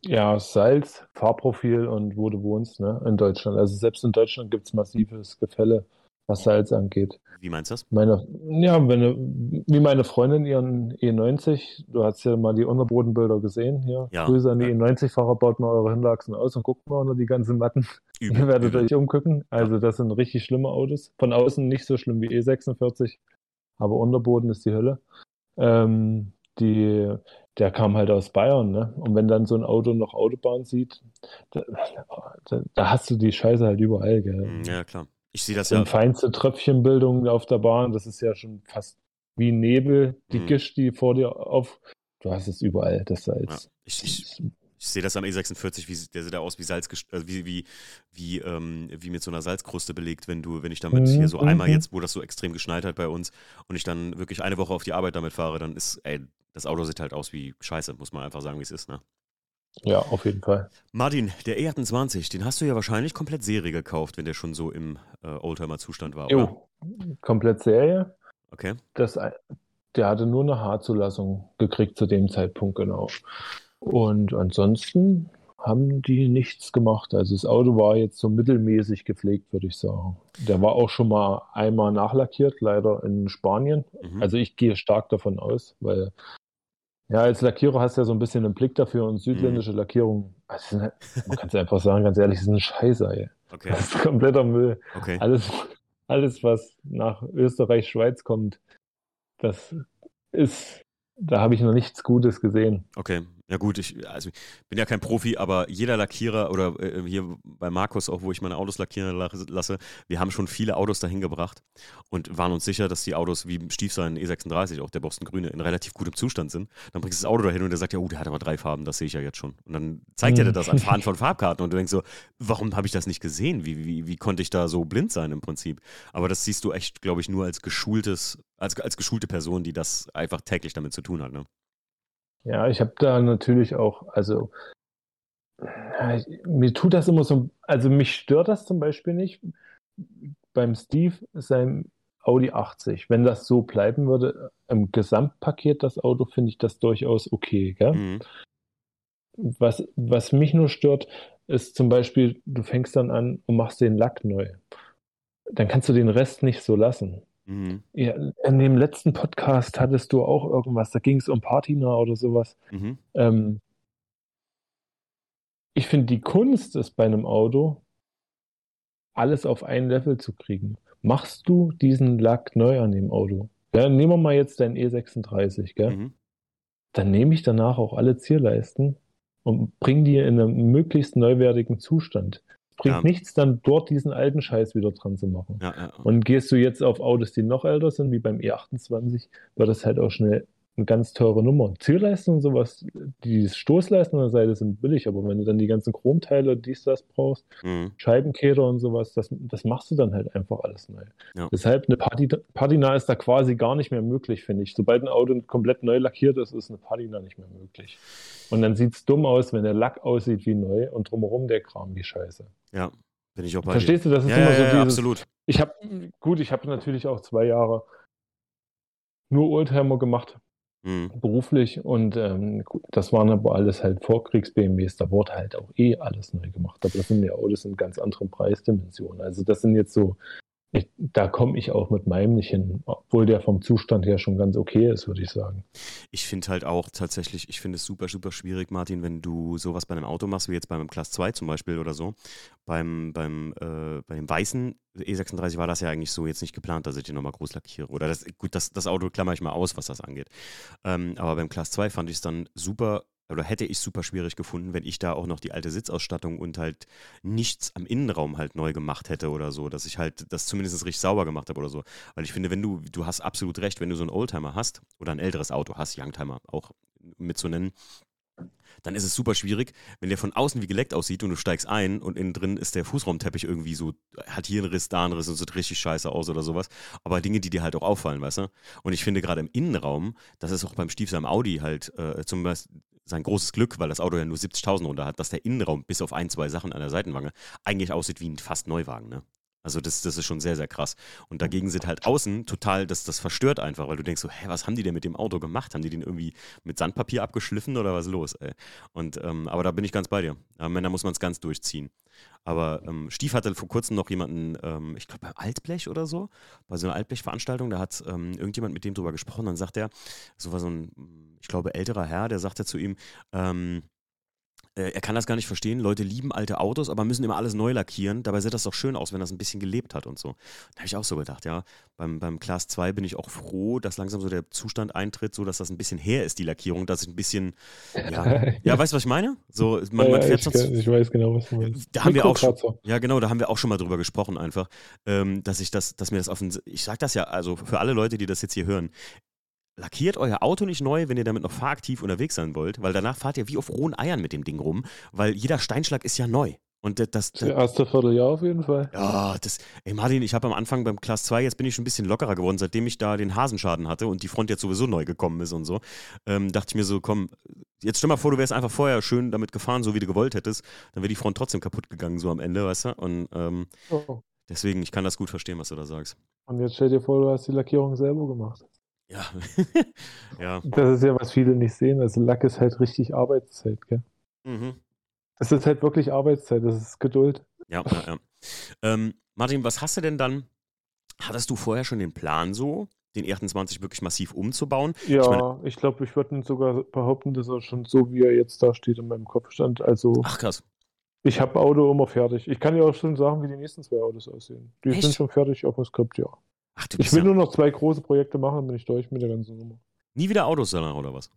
Ja, Salz, Fahrprofil und wo du wohnst, ne, in Deutschland. Also selbst in Deutschland gibt es massives Gefälle, was Salz angeht. Wie meinst du das? Meine, ja, wenn, wie meine Freundin ihren E90, du hast ja mal die Unterbodenbilder gesehen hier. Ja. Grüße an die ja. E90-Fahrer, baut mal eure Hinlachsen aus und guckt mal unter die ganzen Matten. Übel, Ihr werdet übel. euch umgucken. Also das sind richtig schlimme Autos. Von außen nicht so schlimm wie E46, aber Unterboden ist die Hölle. Ähm, die, der kam halt aus Bayern, ne? Und wenn dann so ein Auto noch Autobahn sieht, da, da, da hast du die Scheiße halt überall, gell? Hm, ja, klar. Ich sehe das Und ja. feinste Tröpfchenbildung auf der Bahn, das ist ja schon fast wie Nebel, die mhm. Gischt, die vor dir auf. Du hast es überall, das Salz. Ja, ich, ich, ich sehe das am E46, wie, der sieht da aus wie Salz, also wie, wie, wie, ähm, wie mit so einer Salzkruste belegt, wenn du, wenn ich damit mhm. hier so einmal mhm. jetzt, wo das so extrem geschneit hat bei uns und ich dann wirklich eine Woche auf die Arbeit damit fahre, dann ist, ey, das Auto sieht halt aus wie Scheiße, muss man einfach sagen, wie es ist, ne? Ja, auf jeden Fall. Martin, der E28, den hast du ja wahrscheinlich komplett Serie gekauft, wenn der schon so im äh, Oldtimer-Zustand war, jo, oder? komplett Serie. Okay. Das, der hatte nur eine Haarzulassung gekriegt zu dem Zeitpunkt, genau. Und ansonsten haben die nichts gemacht. Also das Auto war jetzt so mittelmäßig gepflegt, würde ich sagen. Der war auch schon mal einmal nachlackiert, leider in Spanien. Mhm. Also ich gehe stark davon aus, weil ja, als Lackierer hast du ja so ein bisschen einen Blick dafür und südländische mhm. Lackierung, also halt, man kann es einfach sagen, ganz ehrlich, ist ein Scheiße, ey. Okay. Das ist kompletter Müll. Okay. Alles, alles, was nach Österreich, Schweiz kommt, das ist, da habe ich noch nichts Gutes gesehen. Okay, ja gut, ich also bin ja kein Profi, aber jeder Lackierer oder äh, hier bei Markus auch, wo ich meine Autos lackieren lasse, wir haben schon viele Autos dahin gebracht und waren uns sicher, dass die Autos wie Stiefsein E36, auch der Boston Grüne, in relativ gutem Zustand sind. Dann bringst du das Auto dahin und der sagt, ja, oh, der hat aber drei Farben, das sehe ich ja jetzt schon. Und dann zeigt er dir das an Fahren von Farbkarten und du denkst so, warum habe ich das nicht gesehen? Wie, wie, wie konnte ich da so blind sein im Prinzip? Aber das siehst du echt, glaube ich, nur als geschultes, als, als geschulte Person, die das einfach täglich damit zu tun hat, ne? Ja, ich habe da natürlich auch, also mir tut das immer so, also mich stört das zum Beispiel nicht beim Steve seinem Audi 80. Wenn das so bleiben würde, im Gesamtpaket das Auto, finde ich das durchaus okay. Gell? Mhm. Was, was mich nur stört, ist zum Beispiel, du fängst dann an und machst den Lack neu. Dann kannst du den Rest nicht so lassen. Mhm. Ja, in dem letzten Podcast hattest du auch irgendwas, da ging es um Patina oder sowas. Mhm. Ähm, ich finde, die Kunst ist bei einem Auto, alles auf ein Level zu kriegen. Machst du diesen Lack neu an dem Auto? Ja, nehmen wir mal jetzt dein E36, gell? Mhm. Dann nehme ich danach auch alle Zierleisten und bringe die in einem möglichst neuwertigen Zustand bringt ja. nichts, dann dort diesen alten Scheiß wieder dran zu machen. Ja, ja. Und gehst du jetzt auf Autos, die noch älter sind, wie beim E28, wird das halt auch schnell eine ganz teure Nummer. Zielleistung und sowas, die Stoßleistung an der Seite sind billig, aber wenn du dann die ganzen Chromteile, dies, das brauchst, mhm. Scheibenkehrer und sowas, das, das machst du dann halt einfach alles neu. Ja. Deshalb eine Patina ist da quasi gar nicht mehr möglich, finde ich. Sobald ein Auto komplett neu lackiert ist, ist eine Patina nicht mehr möglich. Und dann sieht es dumm aus, wenn der Lack aussieht wie neu und drumherum der Kram wie scheiße. Ja, bin ich auch bei Verstehst dir. du, das ist ja, immer ja, so dieses, absolut. Ich habe, gut, ich habe natürlich auch zwei Jahre nur Oldtimer gemacht mhm. beruflich. Und ähm, das waren aber alles halt Vorkriegs-BMWs. Da wurde halt auch eh alles neu gemacht. Aber das sind ja Autos in ganz anderen Preisdimensionen. Also das sind jetzt so ich, da komme ich auch mit meinem nicht hin, obwohl der vom Zustand her schon ganz okay ist, würde ich sagen. Ich finde halt auch tatsächlich, ich finde es super, super schwierig, Martin, wenn du sowas bei einem Auto machst, wie jetzt beim Class 2 zum Beispiel oder so. Beim, beim, äh, bei dem weißen E36 war das ja eigentlich so jetzt nicht geplant, dass ich den nochmal groß lackiere. Oder das, gut, das, das Auto klammer ich mal aus, was das angeht. Ähm, aber beim Class 2 fand ich es dann super oder hätte ich super schwierig gefunden, wenn ich da auch noch die alte Sitzausstattung und halt nichts am Innenraum halt neu gemacht hätte oder so, dass ich halt das zumindest richtig sauber gemacht habe oder so. Weil ich finde, wenn du, du hast absolut recht, wenn du so einen Oldtimer hast oder ein älteres Auto hast, Youngtimer auch mitzunennen, dann ist es super schwierig, wenn der von außen wie geleckt aussieht und du steigst ein und innen drin ist der Fußraumteppich irgendwie so, hat hier einen Riss, da einen Riss und sieht richtig scheiße aus oder sowas. Aber Dinge, die dir halt auch auffallen, weißt du? Und ich finde gerade im Innenraum, das ist auch beim Stiefel Audi halt äh, zum Beispiel sein großes Glück, weil das Auto ja nur 70.000 runter hat, dass der Innenraum bis auf ein, zwei Sachen an der Seitenwange eigentlich aussieht wie ein fast Neuwagen, ne? Also das, das ist schon sehr, sehr krass. Und dagegen sind halt außen total, das, das verstört einfach, weil du denkst so, hä, was haben die denn mit dem Auto gemacht? Haben die den irgendwie mit Sandpapier abgeschliffen oder was ist los, ey? Und, ähm, aber da bin ich ganz bei dir. Da muss man es ganz durchziehen. Aber ähm, Stief hatte vor kurzem noch jemanden, ähm, ich glaube bei Altblech oder so, bei so einer Altblech-Veranstaltung, da hat ähm, irgendjemand mit dem drüber gesprochen, dann sagt er, so war so ein, ich glaube, älterer Herr, der sagte zu ihm, ähm, äh, er kann das gar nicht verstehen. Leute lieben alte Autos, aber müssen immer alles neu lackieren. Dabei sieht das doch schön aus, wenn das ein bisschen gelebt hat und so. Da habe ich auch so gedacht, ja. Beim, beim Class 2 bin ich auch froh, dass langsam so der Zustand eintritt, so dass das ein bisschen her ist, die Lackierung, dass ich ein bisschen, ja, ja weißt du, was ich meine? So, man, man fährt ich, sonst, ich weiß genau, was du meinst. Da haben wir auch schon, ja, genau, da haben wir auch schon mal drüber gesprochen, einfach, ähm, dass ich das, dass mir das auf den, ich sag das ja, also für alle Leute, die das jetzt hier hören, lackiert euer Auto nicht neu, wenn ihr damit noch fahraktiv unterwegs sein wollt, weil danach fahrt ihr wie auf rohen Eiern mit dem Ding rum, weil jeder Steinschlag ist ja neu. Und das, das, das erste Vierteljahr auf jeden Fall. Ja, das, ey Martin, ich habe am Anfang beim Class 2, jetzt bin ich schon ein bisschen lockerer geworden, seitdem ich da den Hasenschaden hatte und die Front jetzt sowieso neu gekommen ist und so. Ähm, dachte ich mir so, komm, jetzt stell mal vor, du wärst einfach vorher schön damit gefahren, so wie du gewollt hättest, dann wäre die Front trotzdem kaputt gegangen, so am Ende, weißt du? Und ähm, oh. deswegen, ich kann das gut verstehen, was du da sagst. Und jetzt stell dir vor, du hast die Lackierung selber gemacht. Ja. ja. Das ist ja, was viele nicht sehen. Also Lack ist halt richtig Arbeitszeit, gell? Mhm. Das ist halt wirklich Arbeitszeit, das ist Geduld. Ja, ja, ja. Ähm, Martin, was hast du denn dann? Hattest du vorher schon den Plan so, den E28 wirklich massiv umzubauen? Ja, ich, mein, ich glaube, ich würde sogar behaupten, dass er schon so, wie er jetzt da steht in meinem Kopf stand. Also, Ach krass. Ich habe Auto immer fertig. Ich kann ja auch schon sagen, wie die nächsten zwei Autos aussehen. Die Echt? sind schon fertig auf dem Skript, ja. Ach, ich will ja... nur noch zwei große Projekte machen, dann bin ich durch mit der ganzen Nummer. Nie wieder Autos danach, oder was?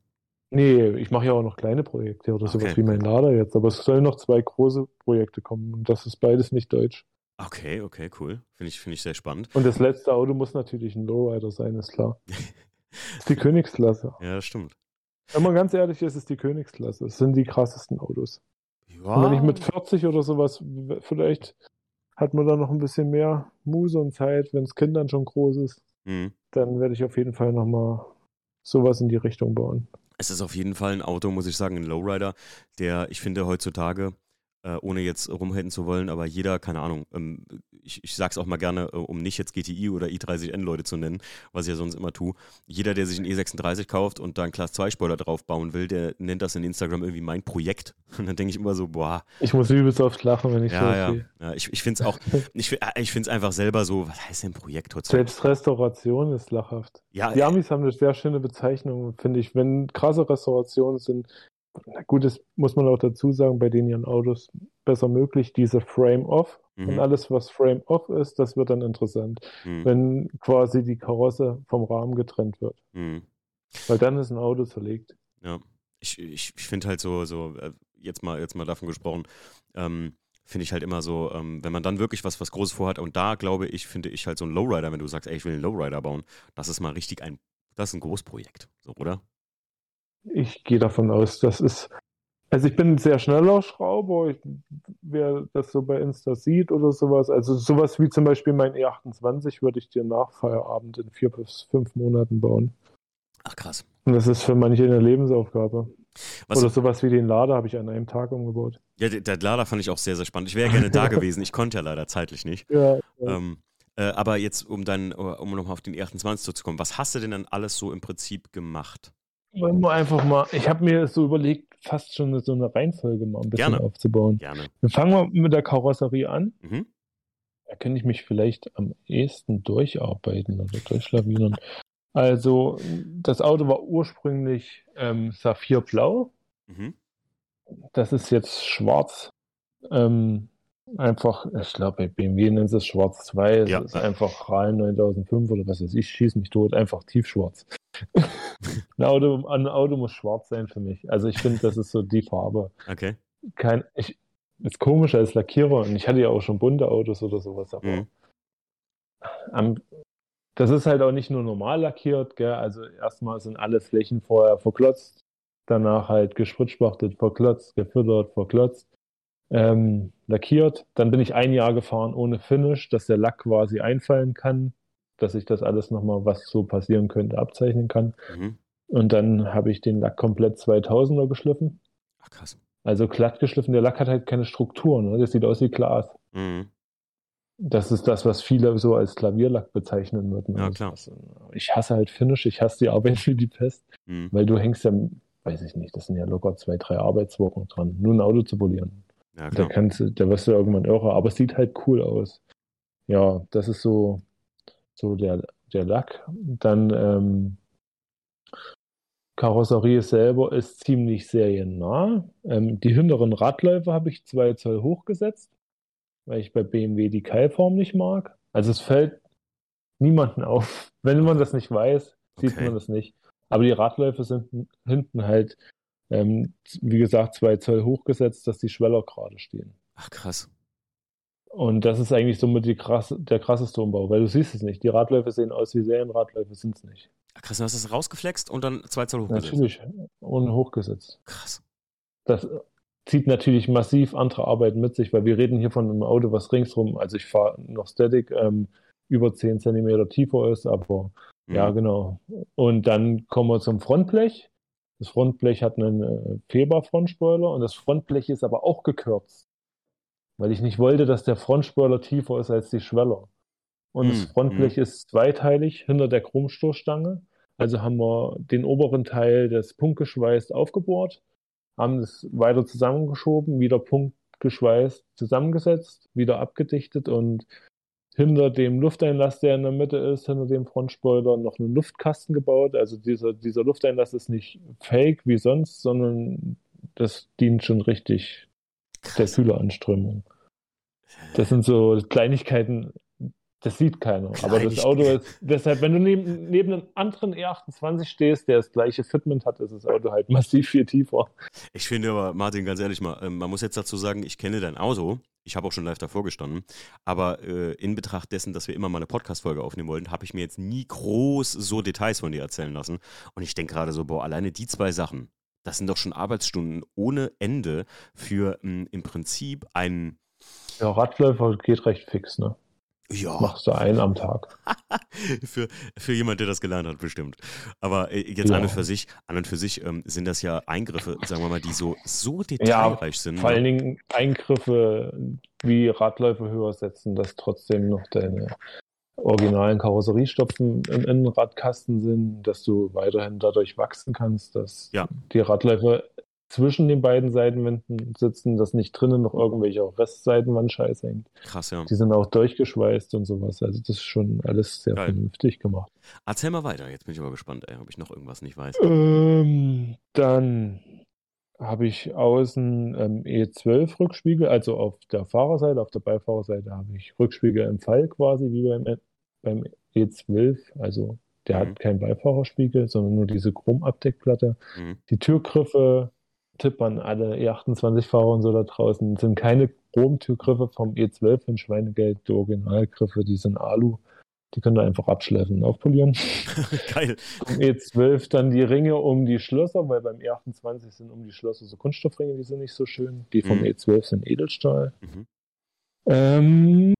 Nee, ich mache ja auch noch kleine Projekte oder okay. sowas wie mein Lader jetzt, aber es sollen noch zwei große Projekte kommen und das ist beides nicht deutsch. Okay, okay, cool. Finde ich, find ich sehr spannend. Und das letzte Auto muss natürlich ein Lowrider sein, ist klar. das ist die Königsklasse. Ja, das stimmt. Wenn man ganz ehrlich ist, ist die Königsklasse. Es sind die krassesten Autos. Ja. Und wenn ich mit 40 oder sowas vielleicht hat man dann noch ein bisschen mehr Muse und Zeit, wenn das Kind dann schon groß ist. Mhm. Dann werde ich auf jeden Fall nochmal sowas in die Richtung bauen. Es ist auf jeden Fall ein Auto, muss ich sagen, ein Lowrider, der, ich finde, heutzutage äh, ohne jetzt rumhalten zu wollen, aber jeder, keine Ahnung, ähm, ich, ich sage es auch mal gerne, äh, um nicht jetzt GTI oder i30N Leute zu nennen, was ich ja sonst immer tue. Jeder, der sich einen E36 kauft und da einen Class 2 Spoiler drauf bauen will, der nennt das in Instagram irgendwie mein Projekt. Und dann denke ich immer so, boah. Ich muss übelst oft lachen, wenn ich ja, so ja. Sehe. ja, ich, ich finde es auch, ich, äh, ich finde es einfach selber so, was heißt denn Projekt heutzutage? Selbstrestauration ist lachhaft. Ja, Die Amis haben eine sehr schöne Bezeichnung, finde ich. Wenn krasse Restaurationen sind, na gut, das muss man auch dazu sagen, bei den ihren Autos besser möglich, diese Frame-Off. Mhm. Und alles, was Frame-Off ist, das wird dann interessant, mhm. wenn quasi die Karosse vom Rahmen getrennt wird. Mhm. Weil dann ist ein Auto zerlegt. Ja, ich, ich, ich finde halt so, so äh, jetzt, mal, jetzt mal davon gesprochen, ähm, finde ich halt immer so, ähm, wenn man dann wirklich was, was Großes vorhat, und da glaube ich, finde ich halt so ein Lowrider, wenn du sagst, ey, ich will einen Lowrider bauen, das ist mal richtig ein, das ist ein Großprojekt, so, oder? Ich gehe davon aus, das ist. Also ich bin ein sehr schneller Schrauber, ich, wer das so bei Insta sieht oder sowas. Also sowas wie zum Beispiel mein E28 würde ich dir nach Feierabend in vier bis fünf Monaten bauen. Ach krass. Und das ist für manche eine Lebensaufgabe. Was Oder sowas wie den Lader habe ich an einem Tag umgebaut. Ja, der, Lader fand ich auch sehr, sehr spannend. Ich wäre gerne da gewesen. Ich konnte ja leider zeitlich nicht. Ja, ja. Ähm, äh, aber jetzt, um dann, um nochmal auf den E28 zu kommen, was hast du denn dann alles so im Prinzip gemacht? Wollen wir einfach mal, ich habe mir so überlegt, fast schon so eine Reihenfolge mal ein bisschen Gerne. aufzubauen. Gerne. Dann fangen wir mit der Karosserie an. Mhm. Da könnte ich mich vielleicht am ehesten durcharbeiten oder durchschlawinern. Also, das Auto war ursprünglich ähm, saphirblau. Mhm. Das ist jetzt schwarz. Ähm, einfach, ich glaube, bei BMW nennt es schwarz-weiß. Ja. Es ist einfach RAL 9005 oder was weiß ich, schieß mich tot, einfach tiefschwarz. ein, Auto, ein Auto muss schwarz sein für mich. Also, ich finde, das ist so die Farbe. Okay. Kein, ich, ist komisch als Lackierer und ich hatte ja auch schon bunte Autos oder sowas, aber Mhm. am, das ist halt auch nicht nur normal lackiert, gell? Also erstmal sind alle Flächen vorher verklotzt, danach halt gespritzspachtet, verklotzt, gefüttert, verklotzt, ähm, lackiert. Dann bin ich ein Jahr gefahren ohne Finish, dass der Lack quasi einfallen kann, dass ich das alles nochmal, was so passieren könnte, abzeichnen kann. Mhm. Und dann habe ich den Lack komplett 2000er geschliffen. Ach, krass. Also glatt geschliffen. Der Lack hat halt keine Struktur, ne? Das sieht aus wie Glas. Mhm. Das ist das, was viele so als Klavierlack bezeichnen würden. Ja, Also klar. das- Ich hasse halt Finish, ich hasse die Arbeit wie die Pest, Mhm. weil du hängst ja, weiß ich nicht, das sind ja locker zwei, drei Arbeitswochen dran, nur ein Auto zu polieren. Ja, Da kannst du, da wirst du irgendwann irre, aber es sieht halt cool aus. Ja, das ist so, so der, der Lack. Dann ähm, Karosserie selber ist ziemlich seriennah. Ähm, die hinteren Radläufe habe ich zwei Zoll hochgesetzt, weil ich bei BMW die Keilform nicht mag. Also es fällt niemanden auf. Wenn man das nicht weiß, sieht Okay. man das nicht. Aber die Radläufe sind hinten halt, ähm, wie gesagt, zwei Zoll hochgesetzt, dass die Schweller gerade stehen. Ach, krass. Und das ist eigentlich somit krass, der krasseste Umbau, weil du siehst es nicht. Die Radläufe sehen aus wie Serienradläufe, sind es nicht. Ach, krass, du hast das rausgeflext und dann zwei Zoll hochgesetzt. Natürlich, ohne hochgesetzt. Krass. Das zieht natürlich massiv andere Arbeit mit sich, weil wir reden hier von einem Auto, was ringsrum, also ich fahre noch Static, ähm, über 10 cm tiefer ist, aber Mhm. ja, genau. Und dann kommen wir zum Frontblech. Das Frontblech hat einen äh, Feber-Frontspoiler und das Frontblech ist aber auch gekürzt, weil ich nicht wollte, dass der Frontspoiler tiefer ist als die Schweller. Und das Mm, Frontblech ist zweiteilig hinter der Chromstoßstange. Also haben wir den oberen Teil des punktgeschweißt aufgebohrt, haben es weiter zusammengeschoben, wieder punktgeschweißt zusammengesetzt, wieder abgedichtet und hinter dem Lufteinlass, der in der Mitte ist, hinter dem Frontspoiler noch einen Luftkasten gebaut. Also dieser, dieser Lufteinlass ist nicht fake wie sonst, sondern das dient schon richtig der Krass. Kühleranströmung. Das sind so Kleinigkeiten, das sieht keiner. Aber das. Auto ist, deshalb, wenn du neben, neben einem anderen E28 stehst, der das gleiche Fitment hat, ist das Auto halt massiv viel tiefer. Ich finde aber, Martin, ganz ehrlich mal, ähm, man muss jetzt dazu sagen, ich kenne dein Auto. Ich habe auch schon live davor gestanden. Aber äh, in Betracht dessen, dass wir immer mal eine Podcast-Folge aufnehmen wollten, habe ich mir jetzt nie groß so Details von dir erzählen lassen. Und ich denke gerade so, boah, alleine die zwei Sachen, das sind doch schon Arbeitsstunden ohne Ende für ähm, im Prinzip ein, Ja, Radläufer geht recht fix, ne? Ja, Machst du einen am Tag. für, für jemand, der das gelernt hat, bestimmt. Aber äh, jetzt Ja. an und für sich, an und für sich ähm, sind das ja Eingriffe, sagen wir mal, die so, so Ja, detailreich sind. vor allen ne? Dingen Eingriffe wie Radläufe höher setzen, dass trotzdem noch deine originalen Karosseriestopfen im Innenradkasten sind, dass du weiterhin dadurch wachsen kannst, dass Ja. die Radläufe zwischen den beiden Seitenwänden sitzen, dass nicht drinnen noch irgendwelcher Restseitenwandscheiß hängt. Krass, ja. Die sind auch durchgeschweißt und sowas. Also das ist schon alles sehr Geil. vernünftig gemacht. Erzähl mal weiter, jetzt bin ich aber gespannt, ey, ob ich noch irgendwas nicht weiß. Ähm, dann habe ich außen ähm, E12 Rückspiegel, also auf der Fahrerseite, auf der Beifahrerseite habe ich Rückspiegel im Fall quasi wie beim, beim E12. Also der Mhm. hat keinen Beifahrerspiegel, sondern nur diese Chromabdeckplatte. Mhm. Die Türgriffe, Tipp an alle E28-Fahrer und so da draußen, sind keine Chromtürgriffe vom E12 in Schweinegeld. Die Originalgriffe, die sind Alu. Die könnt ihr einfach abschleifen und aufpolieren. Geil. Vom E12 dann die Ringe um die Schlösser, weil beim E28 sind um die Schlösser so Kunststoffringe, die sind nicht so schön. Die vom Mhm. E12 sind Edelstahl. Mhm. Ähm,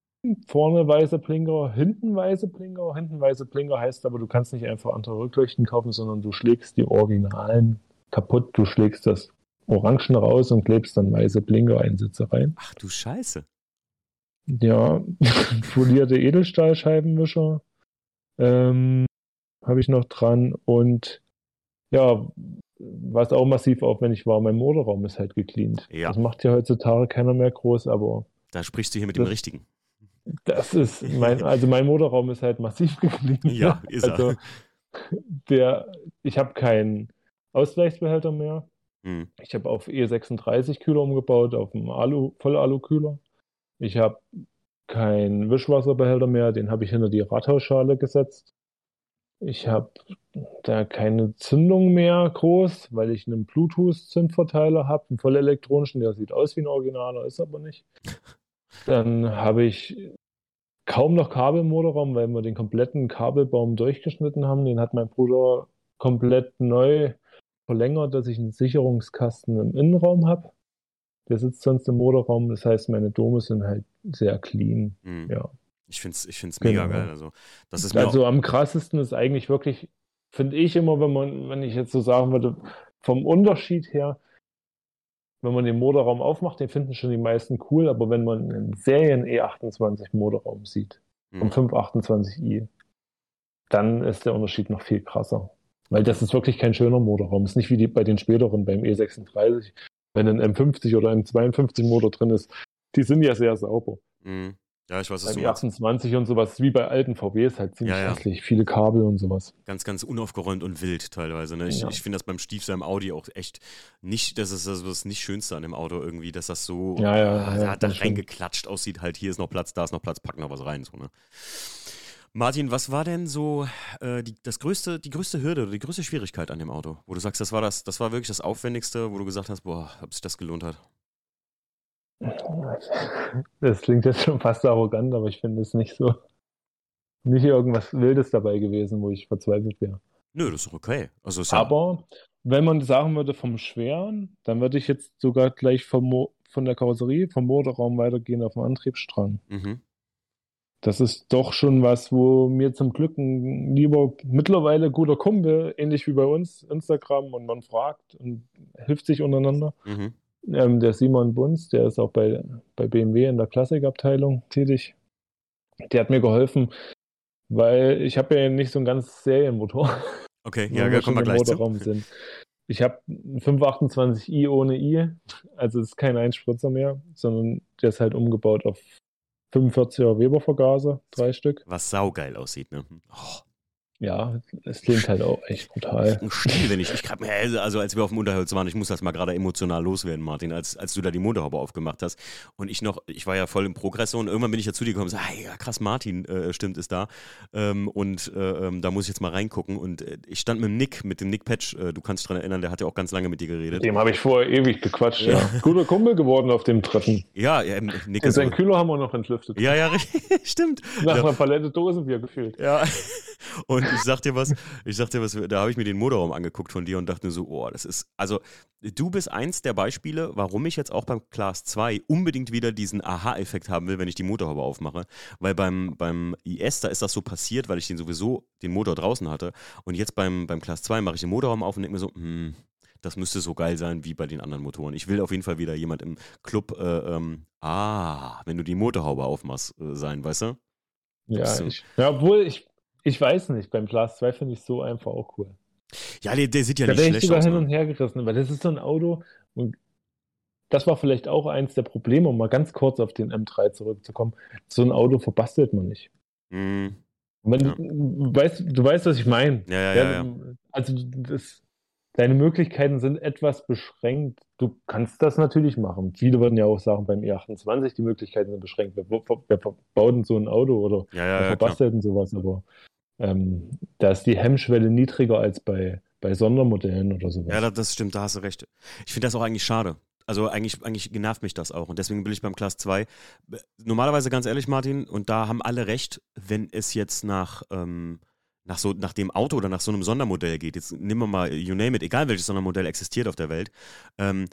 vorne weiße Blinker, hinten weiße Blinker. Hinten weiße Blinker heißt aber, du kannst nicht einfach andere Rückleuchten kaufen, sondern du schlägst die Originalen kaputt. Du schlägst das Orangen raus und klebst dann weiße Blinker-Einsätze rein. Ach du Scheiße. Ja, polierte Edelstahlscheibenwischer ähm, habe ich noch dran und Ja, was auch massiv aufwendig war, mein Motorraum ist halt gecleant. Ja. Das macht ja heutzutage keiner mehr groß, aber Da sprichst du hier mit dem Das- Richtigen. das ist mein, also mein Motorraum ist halt massiv gecleant. Ja, ist er. also der, ich habe keinen Ausgleichsbehälter mehr. Hm. Ich habe auf E36 Kühler umgebaut, auf einen Alu, Vollalu-Kühler. Ich habe keinen Wischwasserbehälter mehr, den habe ich hinter die Rathausschale gesetzt. Ich habe da keine Zündung mehr groß, weil ich einen Bluetooth-Zündverteiler habe, einen vollelektronischen, der sieht aus wie ein Originaler, ist aber nicht. Dann habe ich kaum noch Kabel im Motorraum, weil wir den kompletten Kabelbaum durchgeschnitten haben. Den hat mein Bruder komplett neu verlängert, dass ich einen Sicherungskasten im Innenraum habe. Der sitzt sonst im Motorraum. Das heißt, meine Dome sind halt sehr clean. Hm. Ja. Ich finde es ich find's mega Genau. geil. Also, das ist Also am krassesten ist eigentlich wirklich, finde ich immer, wenn man, wenn ich jetzt so sagen würde, vom Unterschied her, wenn man den Motorraum aufmacht, den finden schon die meisten cool, aber wenn man einen Serien E28 Motorraum sieht, hm. vom 528i, dann ist der Unterschied noch viel krasser. Weil das ist wirklich kein schöner Motorraum. Ist nicht wie die, bei den späteren beim E36. Wenn ein M50 oder M52 Motor drin ist, die sind ja sehr sauber. Hm. Ja, ich weiß, was Beim du meinst. E28 und sowas, wie bei alten VWs, halt ziemlich Ja, ja. hässlich. Viele Kabel und sowas. Ganz, ganz unaufgeräumt und wild teilweise. Ne? Ich, Ja. ich finde das beim Stiefel im Audi auch echt nicht, das ist also das nicht Schönste an dem Auto irgendwie, dass das so Ja, ja, ah, da, das reingeklatscht aussieht, halt hier ist noch Platz, da ist noch Platz, pack noch was rein. So, ne? Martin, was war denn so äh, die, das größte, die größte Hürde oder die größte Schwierigkeit an dem Auto? Wo du sagst, das war das, das war wirklich das Aufwendigste, wo du gesagt hast, boah, ob sich das gelohnt hat. Das klingt jetzt schon fast arrogant, aber ich finde es nicht so. Nicht irgendwas Wildes dabei gewesen, wo ich verzweifelt wäre. Nö, das ist okay. Also ist ja, Aber wenn man sagen würde vom Schweren, dann würde ich jetzt sogar gleich vom Mo von der Karosserie, vom Motorraum weitergehen auf den Antriebsstrang. mhm. Das ist doch schon was, wo mir zum Glück ein lieber mittlerweile guter Kumpel, ähnlich wie bei uns, Instagram, und man fragt und hilft sich untereinander. Mhm. Ähm, der Simon Bunz, der ist auch bei, bei BMW in der Klassikabteilung tätig. Der hat mir geholfen, weil ich habe ja nicht so einen ganz Serienmotor. Okay, ja, ja, kommen wir im gleich zu. Motorraum sind. Ich habe einen 528i ohne i, also es ist kein Einspritzer mehr, sondern der ist halt umgebaut auf 45er Weber Vergaser, drei Stück. Was saugeil aussieht, ne? Oh, Ja, es klingt halt auch echt brutal. ein Stil, wenn ich, ich grad, also als wir auf dem Unterholz waren, ich muss das mal gerade emotional loswerden, Martin, als, als du da die Motorhaube aufgemacht hast und ich noch, ich war ja voll im Progressor und irgendwann bin ich ja zu dir gekommen und so, hey, ja krass, Martin, äh, stimmt, ist da ähm, und äh, ähm, da muss ich jetzt mal reingucken und äh, ich stand mit dem Nick, mit dem Nick Patch, äh, du kannst dich dran erinnern, der hat ja auch ganz lange mit dir geredet. Dem habe ich vorher ewig gequatscht. Ja. Ja. Guter Kumpel geworden auf dem Treffen. Ja, ja, ähm, Nick Und ist seinen Kühler haben wir noch entlüftet. ja, ja, stimmt. Nach Ja. einer Palette Dosenbier gefühlt. Ja, und ich sag dir was, ich sag dir was, da habe ich mir den Motorraum angeguckt von dir und dachte mir so, oh, das ist, also du bist eins der Beispiele, warum ich jetzt auch beim Class 2 unbedingt wieder diesen Aha-Effekt haben will, wenn ich die Motorhaube aufmache, weil beim, beim IS, da ist das so passiert, weil ich den sowieso, den Motor draußen hatte und jetzt beim, beim Class 2 mache ich den Motorraum auf und denke mir so, hm, das müsste so geil sein wie bei den anderen Motoren. Ich will auf jeden Fall wieder jemand im Club, äh, ähm, ah, wenn du die Motorhaube aufmachst, äh, sein, weißt du? Ja, ich, ja, obwohl ich, ich weiß nicht, beim Class 2 finde ich so einfach auch cool. Ja, der, der sieht ja da nicht wäre ich schlecht sogar aus. hin ne? und her gerissen, weil das ist so ein Auto und das war vielleicht auch eins der Probleme, um mal ganz kurz auf den M3 zurückzukommen. So ein Auto verbastelt man nicht. Mhm. Wenn Ja. du, weißt, du weißt, was ich meine. Ja, ja, ja. Also das, deine Möglichkeiten sind etwas beschränkt. Du kannst das natürlich machen. Viele würden ja auch sagen, beim E28 die Möglichkeiten sind beschränkt. Wer, wer, wer verbaut denn so ein Auto oder Ja, ja, wer verbastelt denn sowas? Aber ähm, da ist die Hemmschwelle niedriger als bei, bei Sondermodellen oder sowas. Ja, das, stimmt, da hast du recht. Ich finde das auch eigentlich schade. Also eigentlich, eigentlich nervt mich das auch. Und deswegen bin ich beim Class 2. Normalerweise ganz ehrlich, Martin, und da haben alle recht, wenn es jetzt nach, ähm, nach, so, nach dem Auto oder nach so einem Sondermodell geht, jetzt nehmen wir mal, you name it, egal welches Sondermodell existiert auf der Welt, ähm,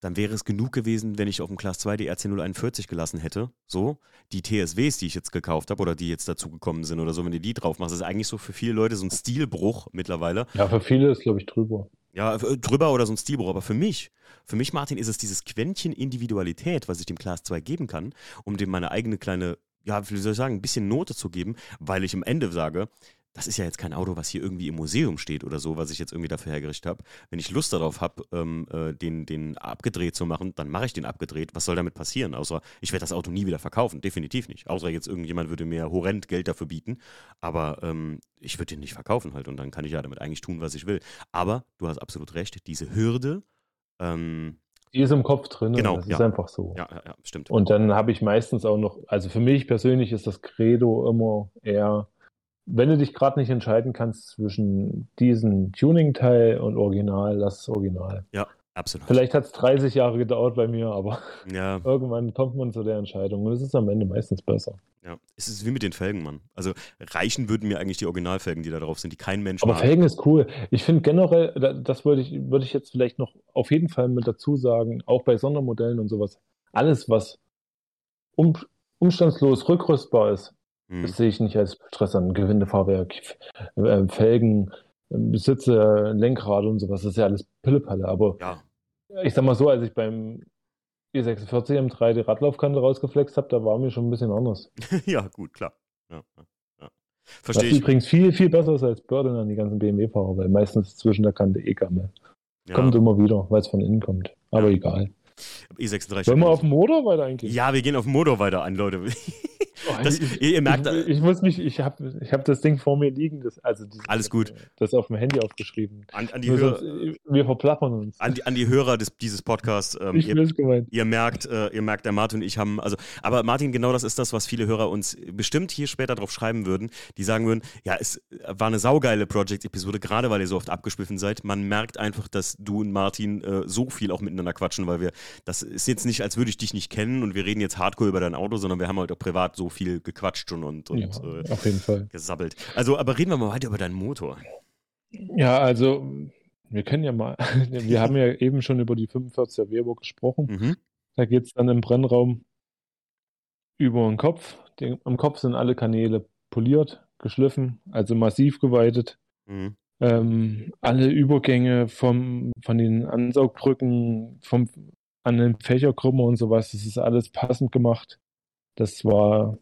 dann wäre es genug gewesen, wenn ich auf dem Class 2 die RC041 gelassen hätte. So, die TSWs, die ich jetzt gekauft habe oder die jetzt dazugekommen sind oder so, wenn du die drauf machst, ist eigentlich so für viele Leute so ein Stilbruch mittlerweile. Ja, für viele ist, glaube ich, drüber. Ja, äh, drüber oder so ein Stilbruch. Aber für mich, für mich, Martin, ist es dieses Quäntchen Individualität, was ich dem Class 2 geben kann, um dem meine eigene kleine, ja, wie soll ich sagen, ein bisschen Note zu geben, weil ich am Ende sage, das ist ja jetzt kein Auto, was hier irgendwie im Museum steht oder so, was ich jetzt irgendwie dafür hergerichtet habe. Wenn ich Lust darauf habe, ähm, äh, den, den abgedreht zu machen, dann mache ich den abgedreht. Was soll damit passieren? Außer ich werde das Auto nie wieder verkaufen, definitiv nicht. Außer jetzt irgendjemand würde mir horrend Geld dafür bieten. Aber ähm, ich würde den nicht verkaufen halt und dann kann ich ja damit eigentlich tun, was ich will. Aber du hast absolut recht, diese Hürde, ähm, die ist im Kopf drin. Genau, das ja. ist einfach so. ja, ja, ja, stimmt. Und dann habe ich meistens auch noch, also für mich persönlich ist das Credo immer eher, wenn du dich gerade nicht entscheiden kannst zwischen diesem Tuning-Teil und Original, lass es Original. absolut. Vielleicht hat es 30 Jahre gedauert bei mir, aber Ja, irgendwann kommt man zu der Entscheidung und es ist am Ende meistens besser. ja. Es ist wie mit den Felgen, Mann. Also reichen würden mir eigentlich die Originalfelgen, die da drauf sind, die kein Mensch Aber mag. Felgen ist cool. Ich finde generell, da- das würde ich, würde ich jetzt vielleicht noch auf jeden Fall mit dazu sagen, auch bei Sondermodellen und sowas, alles, was um, umstandslos rückrüstbar ist, Hm. Das sehe ich nicht als Stress an. Gewindefahrwerk, äh, Felgen, Sitze, Lenkrad und sowas. Das ist ja alles Pillepalle. Aber Ja, ich sag mal so, als ich beim E46 M3 die Radlaufkante rausgeflext habe, da war mir schon ein bisschen anders. ja, gut, klar. Ja, ja, Verstehe ich. übrigens viel, viel besser ist als Burden an die ganzen BMW-Fahrer, weil meistens ist zwischen der Kante eh Gammel. Ja. Kommt immer wieder, weil es von innen kommt. Aber Ja. egal. E36. Wollen wir auf den Motor weiter eingehen? ja, wir gehen auf den Motor weiter an, Leute. Oh, Das, ich, ihr, ihr merkt, ich, ich muss mich, ich habe ich hab das Ding vor mir liegen, das, also dieses, Alles gut. Das auf dem Handy aufgeschrieben. an, an, die Hörer, sonst, wir verplappern uns. an, die, an die Hörer des, dieses Podcasts, ähm, ich ihr, gemeint. ihr merkt, äh, ihr merkt, der Martin und ich haben, also, aber Martin, genau das ist das, was viele Hörer uns bestimmt hier später drauf schreiben würden, die sagen würden, ja, es war eine saugeile Project-Episode, gerade weil ihr so oft abgeschwiffen seid. Man merkt einfach, dass du und Martin äh, so viel auch miteinander quatschen, weil wir, das ist jetzt nicht, als würde ich dich nicht kennen und wir reden jetzt hardcore über dein Auto, sondern wir haben halt auch privat so viel gequatscht schon und, und Ja, äh, auf jeden Fall. gesabbelt. Also, aber reden wir mal weiter über deinen Motor. Ja, also wir können ja mal, wir haben ja eben schon über die 45er Weber gesprochen. Mhm. Da geht es dann im Brennraum über den Kopf. Den, am Kopf sind alle Kanäle poliert, geschliffen, also massiv geweitet. Mhm. Ähm, alle Übergänge vom, von den Ansaugbrücken, vom, an den Fächerkrümmer und sowas, das ist alles passend gemacht. Das war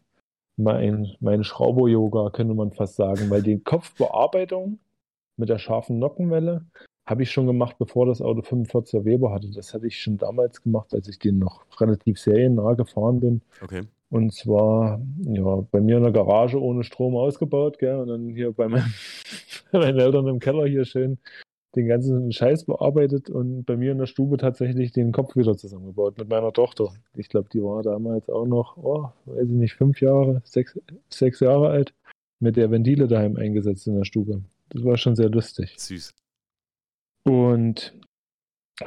mein, mein Schrauber-Yoga, könnte man fast sagen, weil die Kopfbearbeitung mit der scharfen Nockenwelle habe ich schon gemacht, bevor das Auto 45er Weber hatte. Das hatte ich schon damals gemacht, als ich den noch relativ seriennah gefahren bin. Okay. Und zwar, ja, bei mir in der Garage ohne Strom ausgebaut, gell, und dann hier bei, meinem, bei meinen Eltern im Keller hier schön den ganzen Scheiß bearbeitet und bei mir in der Stube tatsächlich den Kopf wieder zusammengebaut mit meiner Tochter. Ich glaube, die war damals auch noch, oh, weiß ich nicht, fünf Jahre, sechs, sechs Jahre alt, mit der Ventile daheim eingesetzt in der Stube. Das war schon sehr lustig. Süß. Und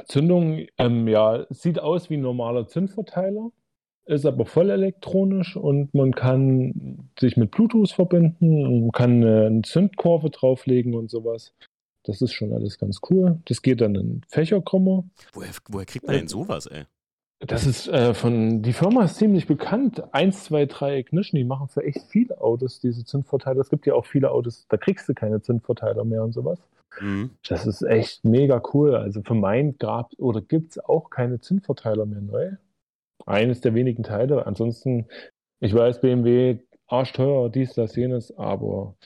Zündung, ähm, ja, sieht aus wie ein normaler Zündverteiler, ist aber voll elektronisch und man kann sich mit Bluetooth verbinden und man kann äh, eine Zündkurve drauflegen und sowas. Das ist schon alles ganz cool. Das geht dann in Fächerkrümmer. Woher, woher kriegt man denn sowas, ey? Das ist äh, von, die Firma ist ziemlich bekannt. 1, 2, 3 Ignition, die machen für echt viele Autos diese Zündverteiler. Es gibt ja auch viele Autos, da kriegst du keine Zündverteiler mehr und sowas. Mhm. Das ist echt mega cool. Also für meinen gab oder gibt es auch keine Zündverteiler mehr neu. Eines der wenigen Teile. Ansonsten, ich weiß, BMW arschteuer, dies, das, jenes, aber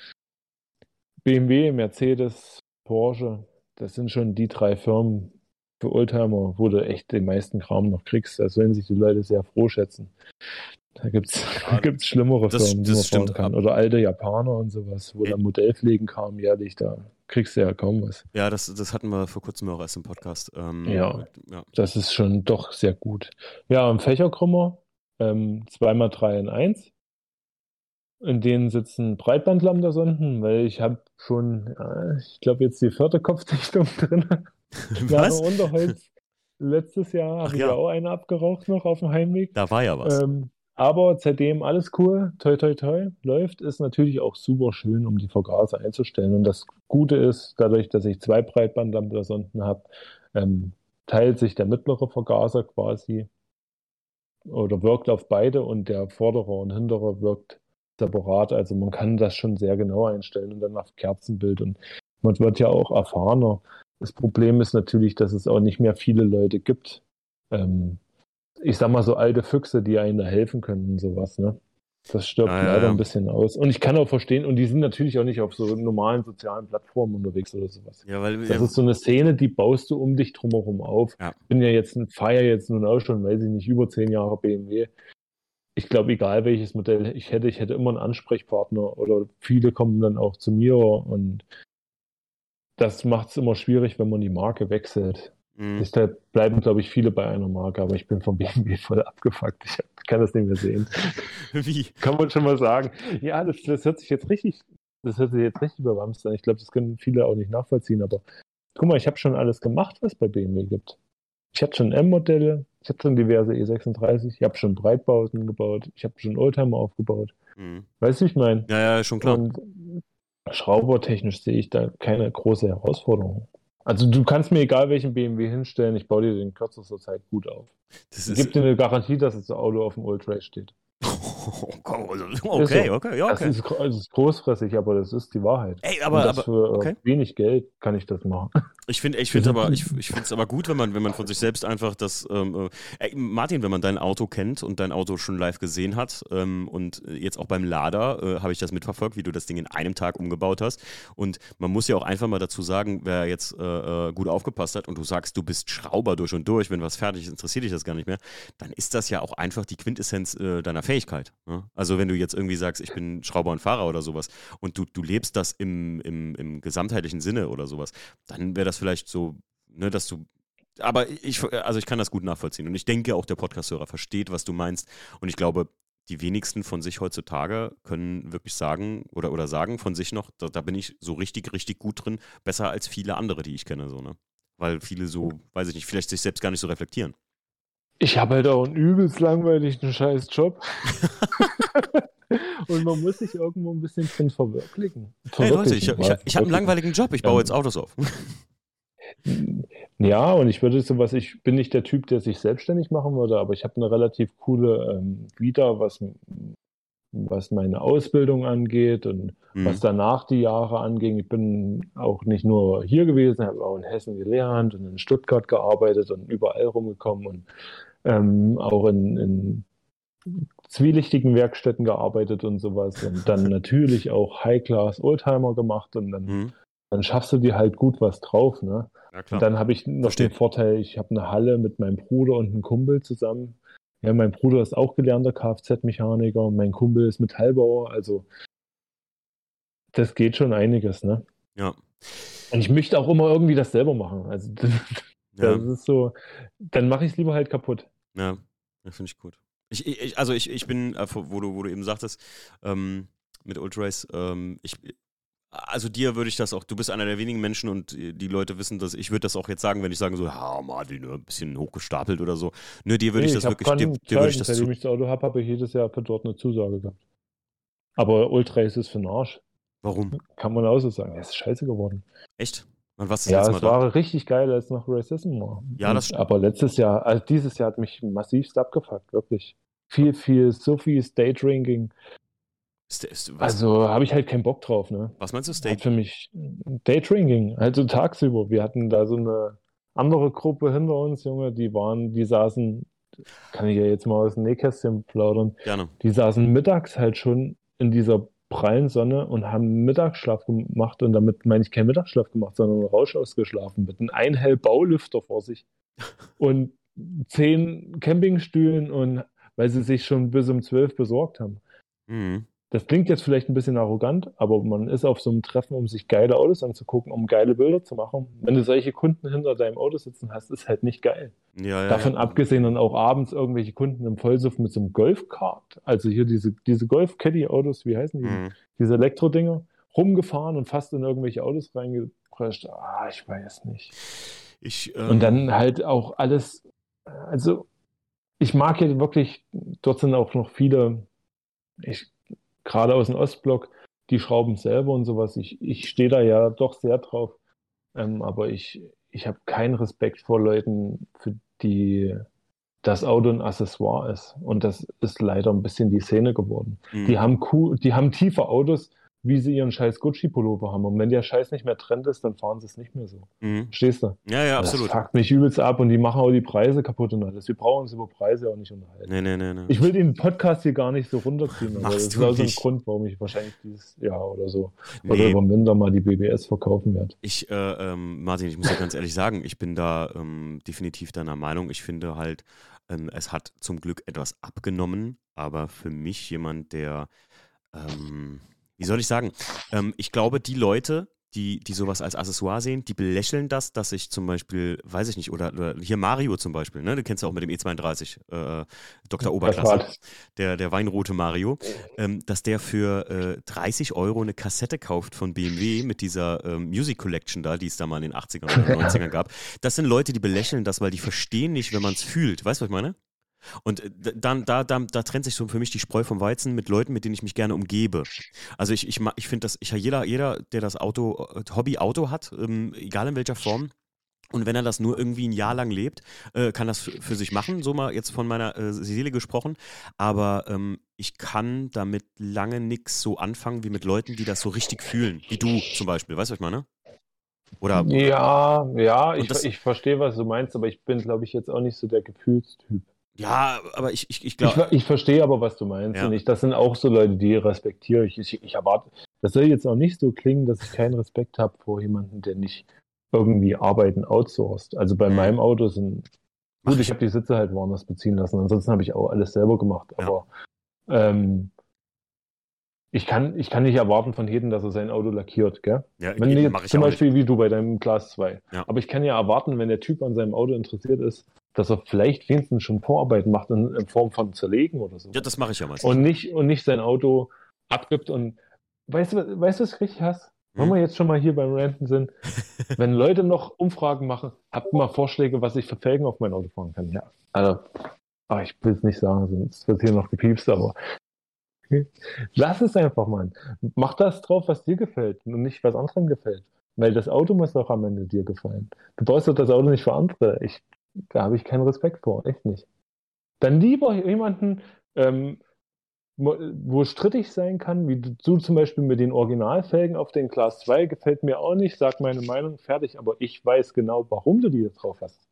BMW, Mercedes, Porsche, das sind schon die drei Firmen für Oldtimer, wo du echt den meisten Kram noch kriegst. Da sollen sich die Leute sehr froh schätzen. Da gibt es Ja, gibt's schlimmere das- Firmen, die man stimmt. kann. Oder alte Japaner und sowas, wo Ja. dann Modellpflegen kam jährlich, da kriegst du ja kaum was. Ja, das, das hatten wir vor kurzem auch erst im Podcast. Ähm, Ja. ja. Das ist schon doch sehr gut. Ja, im Fächerkrümmer ähm, 2x3 in 1. In denen sitzen Breitbandlambda-Sonden, weil ich habe schon, ja, ich glaube, jetzt die vierte Kopfdichtung drin. Was? Unterholz. Letztes Jahr habe ich ja. ja auch eine abgeraucht noch auf dem Heimweg. Da war ja was. Ähm, aber seitdem alles cool, toi toi toi, läuft, ist natürlich auch super schön, um die Vergaser einzustellen. Und das Gute ist, dadurch, dass ich zwei Breitbandlambda-Sonden habe, ähm, teilt sich der mittlere Vergaser quasi oder wirkt auf beide und der vordere und hintere wirkt separat. Also man kann das schon sehr genau einstellen und dann auf Kerzenbild und man wird ja auch erfahrener. Das Problem ist natürlich, dass es auch nicht mehr viele Leute gibt. Ähm, ich sag mal so alte Füchse, die einem da helfen können und sowas, ne? Das stirbt Ah, leider ja. ein bisschen aus. Und ich kann auch verstehen, und die sind natürlich auch nicht auf so normalen sozialen Plattformen unterwegs oder sowas. Ja, weil Das ja, ist so eine Szene, die baust du um dich drumherum auf. Ja. Ich bin ja jetzt, fahre ja jetzt nun auch schon, weiß ich nicht, über zehn Jahre BMW. Ich glaube, egal welches Modell ich hätte, ich hätte immer einen Ansprechpartner oder viele kommen dann auch zu mir und das macht es immer schwierig, wenn man die Marke wechselt. mh. Deshalb bleiben, glaube ich, viele bei einer Marke, aber ich bin vom BMW voll abgefuckt. Ich kann das nicht mehr sehen. wie? Kann man schon mal sagen. Ja, das, das hört sich jetzt richtig, das hört sich jetzt richtig überwamst an. Ich glaube, das können viele auch nicht nachvollziehen, aber guck mal, ich habe schon alles gemacht, was bei BMW gibt. Ich hatte schon M-Modelle, ich hatte schon diverse E36, ich habe schon Breitbauten gebaut, ich habe schon Oldtimer aufgebaut. Mhm. Weißt du, wie ich meine? Ja, ja, schon klar. Und schraubertechnisch sehe ich da keine große Herausforderung. Also du kannst mir egal welchen BMW hinstellen, ich baue dir den kürzester Zeit gut auf. Das ist, gebe dir eine Garantie, dass das Auto auf dem Old Race steht. okay, okay, ja, Das, okay. ist, das ist großfrissig, aber das ist die Wahrheit. Ey, aber, das aber für äh, okay. wenig Geld kann ich das machen. Ich finde ich finde aber, ich, ich finde es aber gut, wenn man, wenn man von sich selbst einfach das, ähm, äh, ey, Martin, wenn man dein Auto kennt und dein Auto schon live gesehen hat ähm, und jetzt auch beim Lader äh, habe ich das mitverfolgt, wie du das Ding in einem Tag umgebaut hast. Und man muss ja auch einfach mal dazu sagen, wer jetzt äh, äh, gut aufgepasst hat und du sagst, du bist Schrauber durch und durch, wenn was fertig ist, interessiert dich das gar nicht mehr, dann ist das ja auch einfach die Quintessenz äh, deiner Fähigkeit. Ne? Also wenn du jetzt irgendwie sagst, ich bin Schrauber und Fahrer oder sowas und du, du lebst das im, im, im gesamtheitlichen Sinne oder sowas, dann wäre das vielleicht so, ne, dass du. Aber ich, also ich kann das gut nachvollziehen. Und ich denke auch, der Podcast-Hörer versteht, was du meinst. Und ich glaube, die wenigsten von sich heutzutage können wirklich sagen oder, oder sagen von sich noch, da, da bin ich so richtig, richtig gut drin, besser als viele andere, die ich kenne, so, ne? Weil viele so, weiß ich nicht, vielleicht sich selbst gar nicht so reflektieren. Ich habe halt auch einen übelst langweiligen scheiß Job. Und man muss sich irgendwo ein bisschen drin verwirklichen. Hey Leute, ich, ich, ich habe einen langweiligen Job, ich baue jetzt Autos auf. Ja, und ich würde sowas, ich bin nicht der Typ, der sich selbstständig machen würde, aber ich habe eine relativ coole ähm, Vita, was, was meine Ausbildung angeht und Hm. was danach die Jahre anging. Ich bin auch nicht nur hier gewesen, habe auch in Hessen gelernt und in Stuttgart gearbeitet und überall rumgekommen und ähm, auch in, in zwielichtigen Werkstätten gearbeitet und sowas und dann natürlich auch High-Class Oldtimer gemacht und dann, Hm. dann schaffst du dir halt gut was drauf, ne? Ja, Und dann habe ich noch Verstehe. den Vorteil, ich habe eine Halle mit meinem Bruder und einem Kumpel zusammen. Ja, mein Bruder ist auch gelernter Kfz-Mechaniker und mein Kumpel ist Metallbauer. Also das geht schon einiges, ne? Ja. Und ich möchte auch immer irgendwie das selber machen. Also das, Ja. das ist so, dann mache ich es lieber halt kaputt. Ja, ja finde ich gut. Ich, ich, also ich, ich bin, äh, wo du, wo du eben sagtest, ähm, mit Ultrace, ähm, ich, also dir würde ich das auch, du bist einer der wenigen Menschen und äh, die Leute wissen das, ich würde das auch jetzt sagen, wenn ich sagen so, ja, Martin, ne, ein bisschen hochgestapelt oder so. Nö, dir würde ich Nee, das hab wirklich, dir, dir würde ich das Seitdem ich das Auto habe, habe ich jedes Jahr für dort eine Zusage gehabt. Aber Ultrace ist für den Arsch. Warum? Kann man auch so sagen. Es ist scheiße geworden. Echt? Wann warst du Ja, das es letzte Mal da? war richtig geil, als noch Racism war. Ja, das Und- stimmt. Aber letztes Jahr, also dieses Jahr hat mich massivst abgefuckt, wirklich. Viel, viel, so viel State Drinking. Ist, ist, was, Also habe ich halt keinen Bock drauf, ne? was meinst du, Hat State? für mich Daydrinking, also tagsüber. Wir hatten da so eine andere Gruppe hinter uns, Junge, die waren, die saßen, kann ich ja jetzt mal aus dem Nähkästchen plaudern, Gerne. die saßen mittags halt schon in dieser prallen Sonne und haben Mittagsschlaf gemacht und damit meine ich keinen Mittagsschlaf gemacht, sondern Rausch ausgeschlafen mit einem einhell Baulüfter vor sich und zehn Campingstühlen und weil sie sich schon bis um zwölf besorgt haben. Mhm. Das klingt jetzt vielleicht ein bisschen arrogant, aber man ist auf so einem Treffen, um sich geile Autos anzugucken, um geile Bilder zu machen. Wenn du solche Kunden hinter deinem Auto sitzen hast, ist halt nicht geil. Ja, ja, Davon ja. abgesehen dann auch abends irgendwelche Kunden im Vollsuff mit so einem Golfkart, also hier diese, diese Golf-Caddy-Autos, wie heißen die? Mhm. Diese Elektrodinger, rumgefahren und fast in irgendwelche Autos reingeprescht. Ah, ich weiß nicht. Ich, ähm, Und dann halt auch alles, also ich mag hier wirklich, dort sind auch noch viele, ich, gerade aus dem Ostblock, die schrauben selber und sowas. Ich, ich stehe da ja doch sehr drauf. Ähm, aber ich, ich habe keinen Respekt vor Leuten, für die das Auto ein Accessoire ist. Und das ist leider ein bisschen die Szene geworden. mhm. Die haben cool, die haben tiefe Autos, wie sie ihren scheiß Gucci-Pullover haben. Und wenn der Scheiß nicht mehr Trend ist, dann fahren sie es nicht mehr so. Mhm. Verstehst du? Ja, ja, absolut. Das fuckt mich übelst ab und die machen auch die Preise kaputt und alles. Wir brauchen uns über Preise auch nicht unterhalten. Nee, nee, nee, nee. Ich will den Podcast hier gar nicht so runterziehen. Aber das ist auch so ein. Grund, warum ich wahrscheinlich dieses Jahr oder so oder Nee. über den Winter mal die BBS verkaufen werde. Ich, äh, ähm, Martin, ich muss dir ganz ehrlich sagen, ich bin da ähm, definitiv deiner Meinung. Ich finde halt, ähm, es hat zum Glück etwas abgenommen, aber für mich jemand, der, ähm, wie soll ich sagen, ähm, ich glaube, die Leute, die, die sowas als Accessoire sehen, die belächeln das, dass ich zum Beispiel, weiß ich nicht, oder, oder hier Mario zum Beispiel, ne, du kennst ja auch mit dem E32, äh, Dr. Oberklasse der, der weinrote Mario, ähm, dass der für äh, 30 Euro eine Kassette kauft von BMW mit dieser ähm, Music Collection da, die es da mal in den 80ern oder 90ern gab. Das sind Leute, die belächeln das, weil die verstehen nicht, wenn man es fühlt. Weißt du, was ich meine? Und äh, dann, da, da, da trennt sich so für mich die Spreu vom Weizen mit Leuten, mit denen ich mich gerne umgebe. Also ich, ich, ich finde, dass ich, jeder, jeder, der das Auto, äh, Hobby-Auto hat, ähm, egal in welcher Form, und wenn er das nur irgendwie ein Jahr lang lebt, äh, kann das für sich machen, so mal jetzt von meiner äh, Seele gesprochen. Aber ähm, ich kann damit lange nichts so anfangen wie mit Leuten, die das so richtig fühlen. Wie du zum Beispiel. Weißt du, was ich meine? Oder Ja, ja, ich, ich verstehe, was du meinst, aber ich bin, glaube ich, jetzt auch nicht so der Gefühlstyp. Ja, aber ich, ich, ich Ich, glaube. ver- ich verstehe aber, was du meinst. Ja. Und ich, das sind auch so Leute, die respektiere ich. ich. Ich erwarte, das soll jetzt auch nicht so klingen, dass ich keinen Respekt habe vor jemandem, der nicht irgendwie Arbeiten outsourced. Also bei Mhm. meinem Auto sind, gut, ich. ich habe die Sitze halt woanders beziehen lassen. Ansonsten habe ich auch alles selber gemacht. Ja. Aber ähm, ich, kann, ich kann nicht erwarten von jedem, dass er sein Auto lackiert, gell? Ja, Wenn jetzt ich zum Beispiel wie du bei deinem Class 2. Ja. Aber ich kann ja erwarten, wenn der Typ an seinem Auto interessiert ist, dass er vielleicht wenigstens schon Vorarbeit macht in, in Form von Zerlegen oder so. Ja, das mache ich ja meistens. und, nicht, und nicht sein Auto abgibt und weißt du, weißt du, was ich richtig hasse? Wenn Hm? wir jetzt schon mal hier beim Ranten sind, wenn Leute noch Umfragen machen, habt mal Vorschläge, was ich für Felgen auf mein Auto fahren kann? Ja. Also, ach, ich will es nicht sagen, sonst wird hier noch gepiepst, aber lass es einfach mal. Mach das drauf, was dir gefällt und nicht was anderen gefällt. Weil das Auto muss doch am Ende dir gefallen. Du baust doch das Auto nicht für andere. Ich, da habe ich keinen Respekt vor, echt nicht. Dann lieber jemanden, ähm, wo strittig sein kann, wie du, zum Beispiel mit den Originalfelgen auf den Class 2, gefällt mir auch nicht, sag meine Meinung, fertig, aber ich weiß genau, warum du die jetzt drauf hast.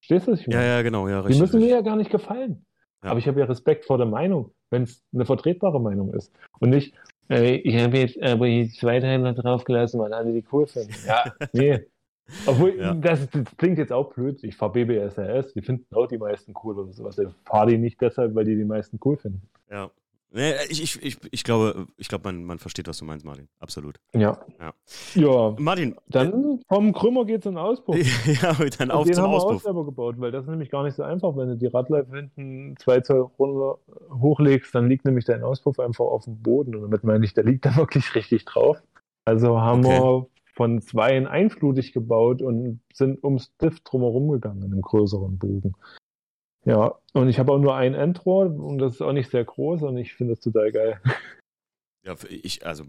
Verstehst du, was ich ja, meine? ja, genau, ja, die richtig. müssen mir richtig. ja gar nicht gefallen. Ja. Aber ich habe ja Respekt vor der Meinung, wenn es eine vertretbare Meinung ist. Und nicht, äh, ich habe jetzt aber die Zweiteiler draufgelassen, weil alle die cool finden. Ja, nee. Obwohl, Ja. das, das klingt jetzt auch blöd. Ich fahre BBSRS, die finden auch die meisten cool oder sowas. Ich fahre die nicht deshalb, weil die die meisten cool finden. Ja. Nee, ich, ich, ich, ich glaube, ich glaube man, man versteht, was du meinst, Martin. Absolut. Ja. Ja. Ja. Martin, Dann vom Krümmer geht's in den Auspuff. ja, dann auf den zum haben wir auch Auspuff. selber gebaut, weil das ist nämlich gar nicht so einfach. Wenn du die Radleiter hinten zwei Zoll runter hochlegst, dann liegt nämlich dein Auspuff einfach auf dem Boden. Und damit meine ich, der liegt da wirklich richtig drauf. Also haben Okay. wir von zwei in einflutig gebaut und sind ums Diff drumherum gegangen in einem größeren Bogen. Ja, und ich habe auch nur ein Endrohr und das ist auch nicht sehr groß und ich finde das total geil. Ja, für- ich, also,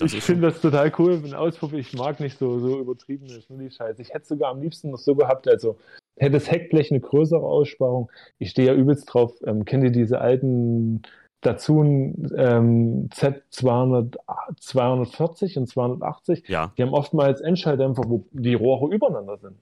ich finde das total cool, ein Auspuff. Ich mag nicht so, so übertriebene Schnulli-Scheiße. Ich hätte sogar am liebsten noch so gehabt, also hätte das Heckblech eine größere Aussparung. Ich stehe ja übelst drauf. Ähm, kennt ihr diese alten Datsun ähm, Z200, 240 und 280? ja. Die haben oftmals Endschalldämpfer, wo die Rohre übereinander sind.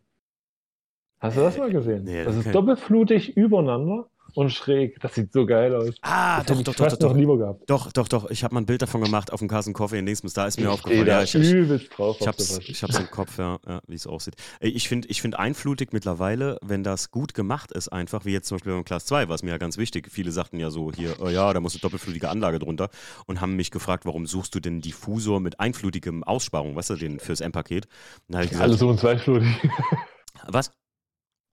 Hast du das mal gesehen? Nee, das ist okay. doppelflutig übereinander und schräg. Das sieht so geil aus. Ah, das doch, hätte ich doch, doch, doch, doch. lieber gehabt. Doch, doch, doch. Ich habe mal ein Bild davon gemacht auf dem Carson Coffee in Dingsbus. Da ist mir Ich aufgefallen. stehe Ja, da ich, übelst drauf ich hab's, ich hab's im Kopf, ja, ja wie es aussieht. Ich finde ich find einflutig mittlerweile, wenn das gut gemacht ist, einfach, wie jetzt zum Beispiel beim Class 2, war es mir ja ganz wichtig. Viele sagten ja so, hier, oh ja, da muss eine doppelflutige Anlage drunter und haben mich gefragt, warum suchst du denn Diffusor mit einflutigem Aussparung, weißt du, den fürs M-Paket? Dann habe ich gesagt, Alle suchen zweiflutig. was?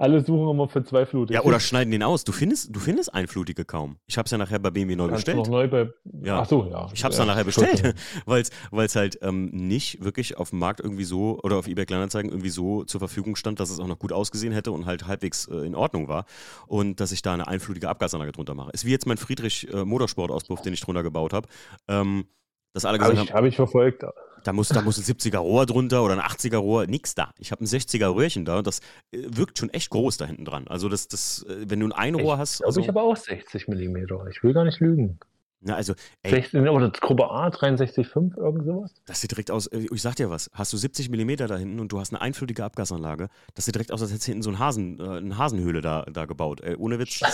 Alle suchen immer für zweiflutig. Ja, oder schneiden den aus. Du findest, du findest einflutige kaum. Ich habe es ja nachher bei BMW neu Kannst bestellt. noch neu bei. Ja. Ach so, ja. Ich habe es ja, dann nachher bestellt, weil es halt ähm, nicht wirklich auf dem Markt irgendwie so oder auf eBay Kleinanzeigen irgendwie so zur Verfügung stand, dass es auch noch gut ausgesehen hätte und halt halbwegs äh, in Ordnung war und dass ich da eine einflutige Abgasanlage drunter mache. Ist wie jetzt mein Friedrich äh, Motorsport-Auspuff, den ich drunter gebaut habe. Ähm, dass alle Habe gesagt ich, haben, hab ich verfolgt. Da muss, da muss ein 70er Rohr drunter oder ein 80er Rohr, nix da. Ich habe ein 60er Röhrchen da und das äh, wirkt schon echt groß da hinten dran. Also das, das, äh, wenn du ein Einrohr hast, Also also, ich habe auch 60 Millimeter. Ich will gar nicht lügen. Na, also, ey, 16, oder Gruppe A, 63,5, irgend sowas? das sieht direkt aus, äh, ich sag dir was, hast du 70 Millimeter da hinten und du hast eine einflütige Abgasanlage, das sieht direkt aus, als hättest du hinten so ein Hasen, äh, eine Hasenhöhle da, da gebaut. Ey, ohne Witz.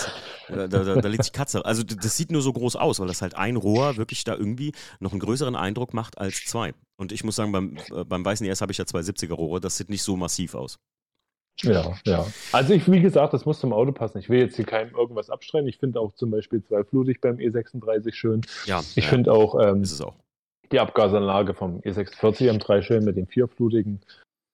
Da, da, da, liegt sich Katze. Also das sieht nur so groß aus, weil das halt ein Rohr wirklich da irgendwie noch einen größeren Eindruck macht als zwei. Und ich muss sagen, beim, äh, beim weißen ES habe ich ja zwei 70er Rohre, das sieht nicht so massiv aus. Ja, ja. Also ich, wie gesagt, das muss zum Auto passen. Ich will jetzt hier keinem irgendwas abstreiten. Ich finde auch zum Beispiel zweiflutig beim E36 schön. Ja, Ich ja, finde auch ähm, ist es auch. die Abgasanlage vom E46 M3 schön mit dem vierflutigen.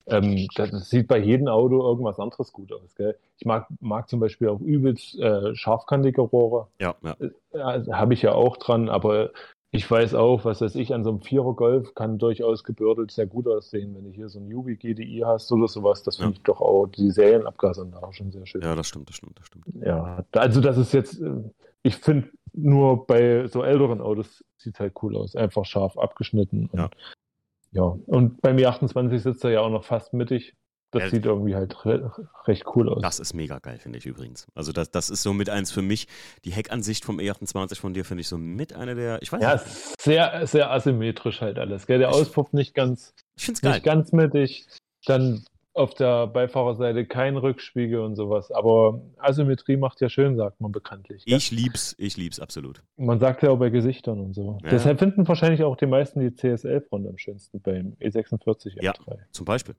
Ähm, das, sieht bei jedem Auto irgendwas anderes gut aus. Gell? Ich mag, mag zum Beispiel auch übelst äh, scharfkantige Rohre. Ja, ja. Ja, habe ich ja auch dran, aber ich weiß auch, was weiß ich, an so einem Vierer Golf kann durchaus gebürdelt sehr gut aussehen, wenn du hier so ein Yubi GDI hast oder sowas. Das finde Ja. ich doch auch die Serienabgasanlage schon sehr schön. Ja, das stimmt, das stimmt, das stimmt. Ja, also das ist jetzt, äh, ich finde nur bei so älteren Autos sieht halt cool aus, einfach scharf abgeschnitten. Und, Ja. ja. und beim E28 sitzt er ja auch noch fast mittig. Das Ja, sieht irgendwie halt re recht cool aus. Das ist mega geil, finde ich übrigens. Also das, das ist so mit eins für mich. Die Heckansicht vom E28 von dir finde ich so mit einer der, ich weiß ja, nicht, sehr, sehr asymmetrisch halt alles. Gell? Der Ich- Auspuff nicht ganz, ich finde es geil. nicht ganz mittig. Dann auf der Beifahrerseite kein Rückspiegel und sowas. Aber Asymmetrie macht ja schön, sagt man bekanntlich. gell? Ich lieb's, ich lieb's absolut. Man sagt ja auch bei Gesichtern und so. Ja. Deshalb finden wahrscheinlich auch die meisten die CSL-Front am schönsten beim E E46 Ja. M3. Zum Beispiel.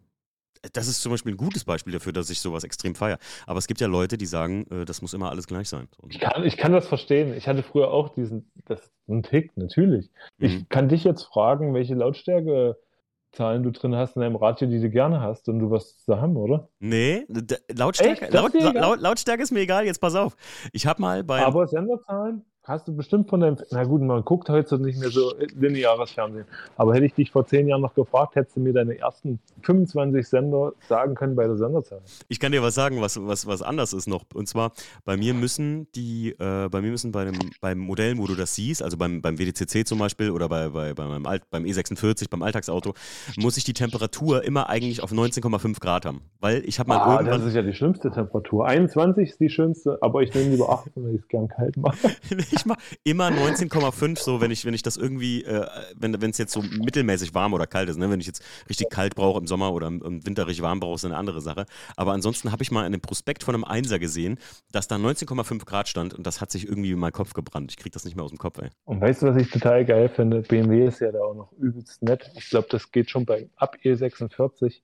Das ist zum Beispiel ein gutes Beispiel dafür, dass ich sowas extrem feiere. Aber es gibt ja Leute, die sagen, äh, das muss immer alles gleich sein. Ich kann, ich kann das verstehen. Ich hatte früher auch diesen, das ist ein Tick, natürlich. Mhm. Ich kann dich jetzt fragen, welche Lautstärke-Zahlen du drin hast in deinem Radio, die du gerne hast und du wirst sie haben, oder? nee, Lautstärke, Echt? Laut, ist? Laut, Lautstärke ist mir egal, jetzt pass auf. Ich habe mal bei. Aber Senderzahlen hast du bestimmt von deinem, na gut, man guckt heute nicht mehr so lineares Fernsehen. Aber hätte ich dich vor zehn Jahren noch gefragt, hättest du mir deine ersten 25 Sender sagen können bei der Senderzahl. Ich kann dir was sagen, was, was, was anders ist noch. Und zwar, bei mir müssen die, äh, bei mir müssen bei dem, beim Modellen, wo du das siehst, also beim, beim WDCC zum Beispiel oder bei, bei, bei meinem Alt, beim E46, beim Alltagsauto, muss ich die Temperatur immer eigentlich auf 19,5 Grad haben. Weil ich habe mal Ah, irgendwann. das ist ja die schlimmste Temperatur. 21 ist die schönste, aber ich nehme lieber 18, weil ich es gern kalt mache. ich mache immer 19,5, so wenn ich, wenn ich das irgendwie, äh, wenn es jetzt so mittelmäßig warm oder kalt ist, ne? wenn ich jetzt richtig kalt brauche im Sommer oder im, im Winter richtig warm brauche, ist eine andere Sache. Aber ansonsten habe ich mal in einem Prospekt von einem Einser gesehen, dass da 19,5 Grad stand und das hat sich irgendwie in meinen Kopf gebrannt. Ich kriege das nicht mehr aus dem Kopf, ey. Und weißt du, was ich total geil finde? BMW ist ja da auch noch übelst nett. Ich glaube, das geht schon bei ab E46.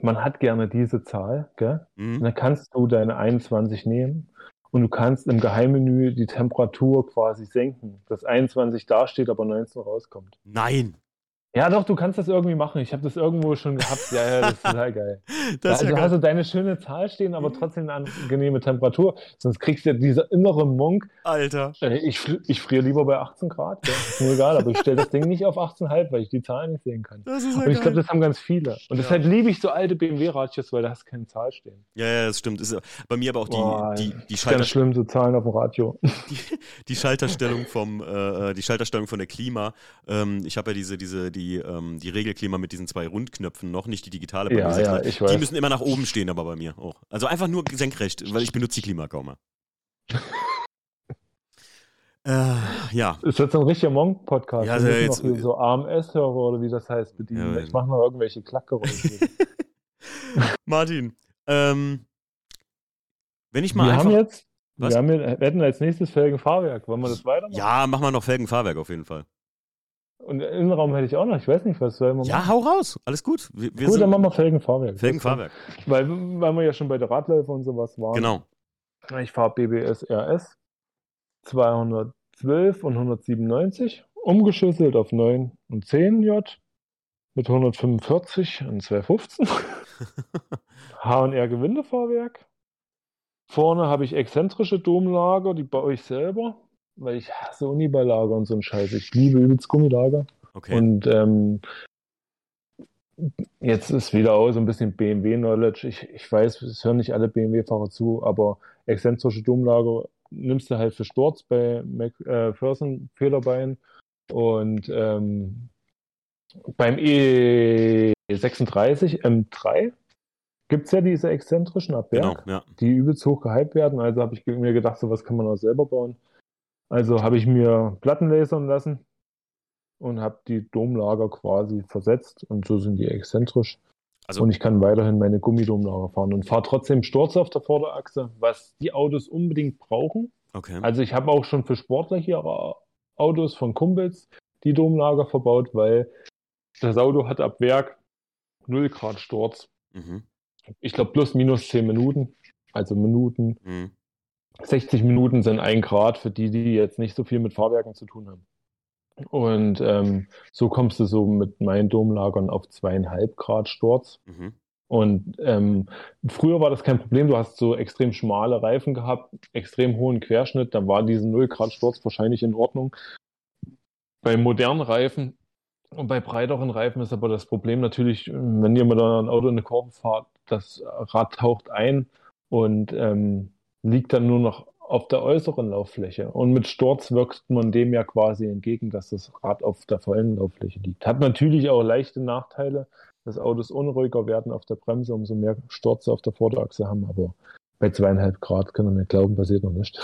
Man hat gerne diese Zahl, gell? Mhm. dann kannst du deine 21 nehmen und du kannst im Geheimmenü die Temperatur quasi senken, dass 21 dasteht, aber 19 rauskommt. Nein, Ja, doch, du kannst das irgendwie machen. Ich habe das irgendwo schon gehabt. Ja, ja, das ist total geil. das also ja hast geil. du deine schöne Zahl stehen, aber trotzdem eine angenehme Temperatur. Sonst kriegst du ja dieser innere Monk. Alter. Äh, Ich, ich friere lieber bei 18 Grad. Ja. Ist mir egal, aber ich stelle das Ding nicht auf 18,5, weil ich die Zahlen nicht sehen kann. Das ist ja Und ich glaube, das haben ganz viele. Und Ja. deshalb liebe ich so alte BMW-Radios, weil da hast du keine Zahl stehen. Ja, ja, das stimmt. Ist bei mir aber auch die, Boah, die, die, Ganz Schalter, schlimm, so Zahlen auf dem Radio. die, die Schalterstellung vom, äh, die Schalterstellung von der Klima. Ähm, ich habe ja diese, diese, die, ähm, die Regelklima mit diesen zwei Rundknöpfen noch, nicht die digitale. bei Ja, mir, ja, die ich weiß. müssen immer nach oben stehen, aber bei mir auch. Also einfach nur senkrecht, weil ich benutze die Klima kaum mehr. äh, ja, Ist jetzt ein richtiger Monk-Podcast. Ja, also Wir jetzt- noch so AMS-Hörer oder wie das heißt bedienen. Ja, ich mache noch irgendwelche Klackgeräusche. Martin, ähm, wenn ich mal wir einfach. haben jetzt, Was? wir, haben wir hätten als nächstes Felgenfahrwerk. Wollen wir das weitermachen? ja, mach mal noch Felgenfahrwerk auf jeden Fall. Und Innenraum hätte ich auch noch. Ich weiß nicht, was sollen wir Ja, machen. hau raus. Alles gut. Wir, wir Gut, sind dann machen wir Felgenfahrwerk. Felgenfahrwerk. Weil, weil wir ja schon bei der Radläufer und sowas waren. Genau. Ich fahre BBS RS 212 und 197, umgeschüsselt auf 9 und 10 J mit 145 und 215. H&R Gewindefahrwerk. Vorne habe ich exzentrische Domlager, die baue ich selber, weil ich hasse Uniballlager und so einen Scheiß. Ich liebe übelst Gummilager. Okay. Und ähm, jetzt ist wieder auch so ein bisschen BMW-Knowledge. Ich, ich weiß, es hören nicht alle BMW-Fahrer zu, aber exzentrische Domlager nimmst du halt für Sturz bei McPherson Federbein und ähm, beim E36 M3 gibt es ja diese exzentrischen ab genau, ja. die übelst hoch gehypt werden. Also habe ich mir gedacht, sowas kann man auch selber bauen. Also habe ich mir Platten lasern lassen und habe die Domlager quasi versetzt und so sind die exzentrisch. Also, Und ich kann weiterhin meine Gummidomlager fahren und fahre trotzdem Sturz auf der Vorderachse, was die Autos unbedingt brauchen. okay. Also ich habe auch schon für Sportler hier Autos von Kumpels die Domlager verbaut, weil das Auto hat ab Werk 0 Grad Sturz. Mhm. Ich glaube plus minus 10 Minuten. Also Minuten. Mhm. 60 Minuten sind 1 Grad für die, die jetzt nicht so viel mit Fahrwerken zu tun haben. Und ähm, so kommst du so mit meinen Domlagern auf zweieinhalb Grad Sturz. Mhm. Und ähm, früher war das kein Problem. Du hast so extrem schmale Reifen gehabt, extrem hohen Querschnitt. Da war diese 0 Grad Sturz wahrscheinlich in Ordnung. Bei modernen Reifen und bei breiteren Reifen ist aber das Problem natürlich, wenn ihr mit ein Auto in eine Kurve fahrt, das Rad taucht ein und ähm, liegt dann nur noch auf der äußeren Lauffläche. Und mit Sturz wirkt man dem ja quasi entgegen, dass das Rad auf der vollen Lauffläche liegt. Hat natürlich auch leichte Nachteile, dass Autos unruhiger werden auf der Bremse, umso mehr Sturz auf der Vorderachse haben. Aber bei zweieinhalb Grad können wir mir glauben, passiert noch nicht.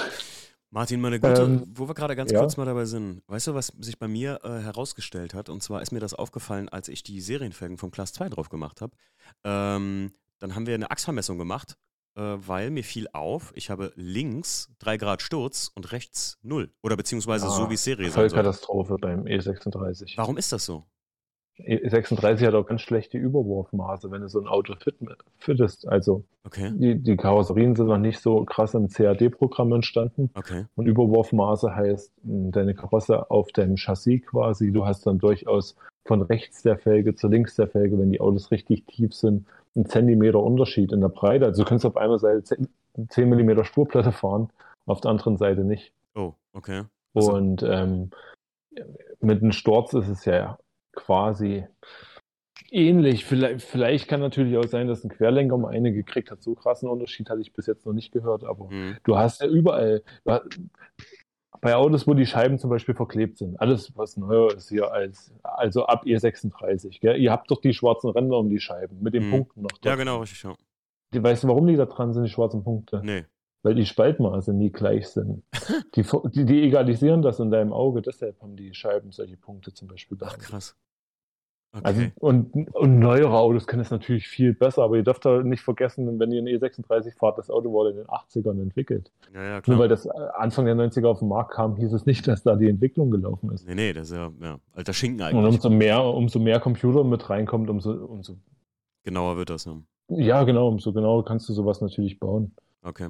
Martin, meine gute, Ähm, wo wir gerade ganz ja. kurz mal dabei sind. Weißt du, was sich bei mir äh, herausgestellt hat? Und zwar ist mir das aufgefallen, als ich die Serienfelgen vom Class 2 drauf gemacht habe. Ähm, dann haben wir eine Achsvermessung gemacht, weil mir fiel auf, ich habe links 3 Grad Sturz und rechts 0. Oder beziehungsweise Ah, so wie es Serie sein soll. Vollkatastrophe beim E36. Warum ist das so? E36 hat auch ganz schlechte Überwurfmaße, wenn du so ein Auto fit, fittest. Also Okay, die, die Karosserien sind noch nicht so krass im CAD-Programm entstanden. okay. Und Überwurfmaße heißt, mh, deine Karosse auf deinem Chassis quasi, du hast dann durchaus von rechts der Felge zu links der Felge, wenn die Autos richtig tief sind, einen Zentimeter Unterschied in der Breite. Also du kannst auf einer Seite 10, 10 Millimeter Spurplatte fahren, auf der anderen Seite nicht. Oh, okay. Also- Und ähm, mit einem Sturz ist es ja quasi ähnlich. Vielleicht, vielleicht kann natürlich auch sein, dass ein Querlenker mal eine gekriegt hat. So krassen Unterschied hatte ich bis jetzt noch nicht gehört, aber Hm. du hast ja überall, bei Autos, wo die Scheiben zum Beispiel verklebt sind, alles was neuer ist hier als, also ab E36, gell? ihr habt doch die schwarzen Ränder um die Scheiben mit den Mhm. Punkten noch. Ja, dort. genau, richtig. Ja. Die, weißt du, warum die da dran sind, die schwarzen Punkte? Nee. Weil die Spaltmaße nie gleich sind. Die, die, die egalisieren das in deinem Auge, deshalb haben die Scheiben solche Punkte zum Beispiel. Ach, krass. Okay. Also, und, und neuere Autos können es natürlich viel besser, aber ihr dürft da nicht vergessen, wenn ihr eine E36 fahrt, das Auto wurde in den 80ern entwickelt. ja, ja, Nur weil das Anfang der 90er auf den Markt kam, hieß es nicht, dass da die Entwicklung gelaufen ist. Nee, nee, das ist ja, ja alter Schinken Und eigentlich. umso mehr, umso mehr Computer mit reinkommt, umso, umso Genauer wird das, ja. ja genau, umso genauer kannst du sowas natürlich bauen. Okay.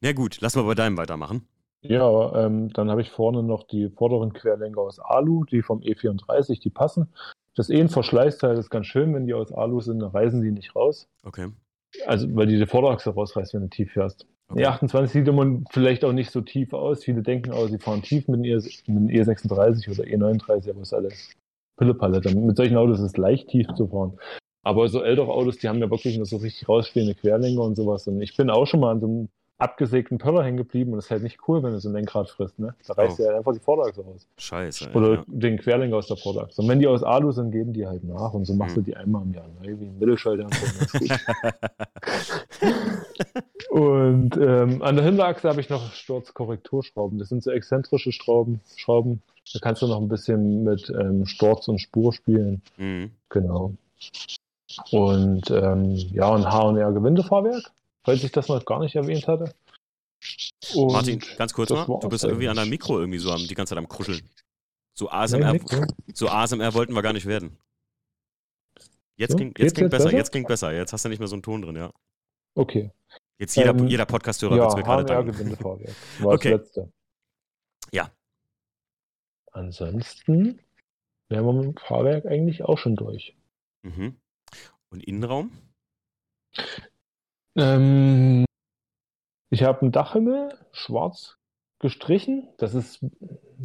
Na gut, lass mal bei deinem weitermachen. Ja, ähm, dann habe ich vorne noch die vorderen Querlenker aus Alu, die vom E34, die passen. Das eh ein Verschleißteil ist ganz schön, wenn die aus Alu sind, dann reißen die nicht raus. Okay. Also, weil die die Vorderachse rausreißt, wenn du tief fährst. okay. E28 sieht immer vielleicht auch nicht so tief aus. Viele denken auch, sie fahren tief mit einem, E, mit einem E36 oder E39, aber es ist alles Pillepalle. Dann- Mit solchen Autos ist es leicht tief zu fahren. Aber so ältere Autos, die haben ja wirklich nur so richtig rausstehende Querlenker und sowas. Und ich bin auch schon mal an so einem abgesägten Pöller hängen geblieben und das ist halt nicht cool, wenn du so ein Lenkrad frisst. Ne? Da reißt Oh. ja einfach die Vorderachse raus. Scheiße. Oder ja. den Querlenker aus der Vorderachse. Und wenn die aus Alu sind, geben die halt nach. Und so machst Mhm. du die einmal im Jahr neu, wie ein Mittelschalter. und. Und ähm, an der Hinterachse habe ich noch Sturzkorrekturschrauben. Das sind so exzentrische Schrauben. Schrauben. Da kannst du noch ein bisschen mit ähm, Sturz und Spur spielen. Mhm. Genau. Und ähm, ja, ein H&R Gewindefahrwerk, falls ich das noch gar nicht erwähnt hatte. Und Martin, ganz kurz mal, du bist irgendwie an deinem. Mikro irgendwie so am, die ganze Zeit am Kruscheln. So Nein, ASMR, nix, ne? so ASMR wollten wir gar nicht werden. Jetzt, So, klingt, geht's jetzt klingt jetzt besser, besser? jetzt klingt besser. Jetzt hast du nicht mehr so einen Ton drin, ja. Okay. Jetzt jeder, Ähm, jeder Podcast-Hörer Ja, wird's mir gerade danken. War Okay. das letzte. Ja. Ansonsten wären wir mit dem Fahrwerk eigentlich auch schon durch. Mhm. Und Innenraum? Ähm, ich habe einen Dachhimmel schwarz gestrichen. Das ist,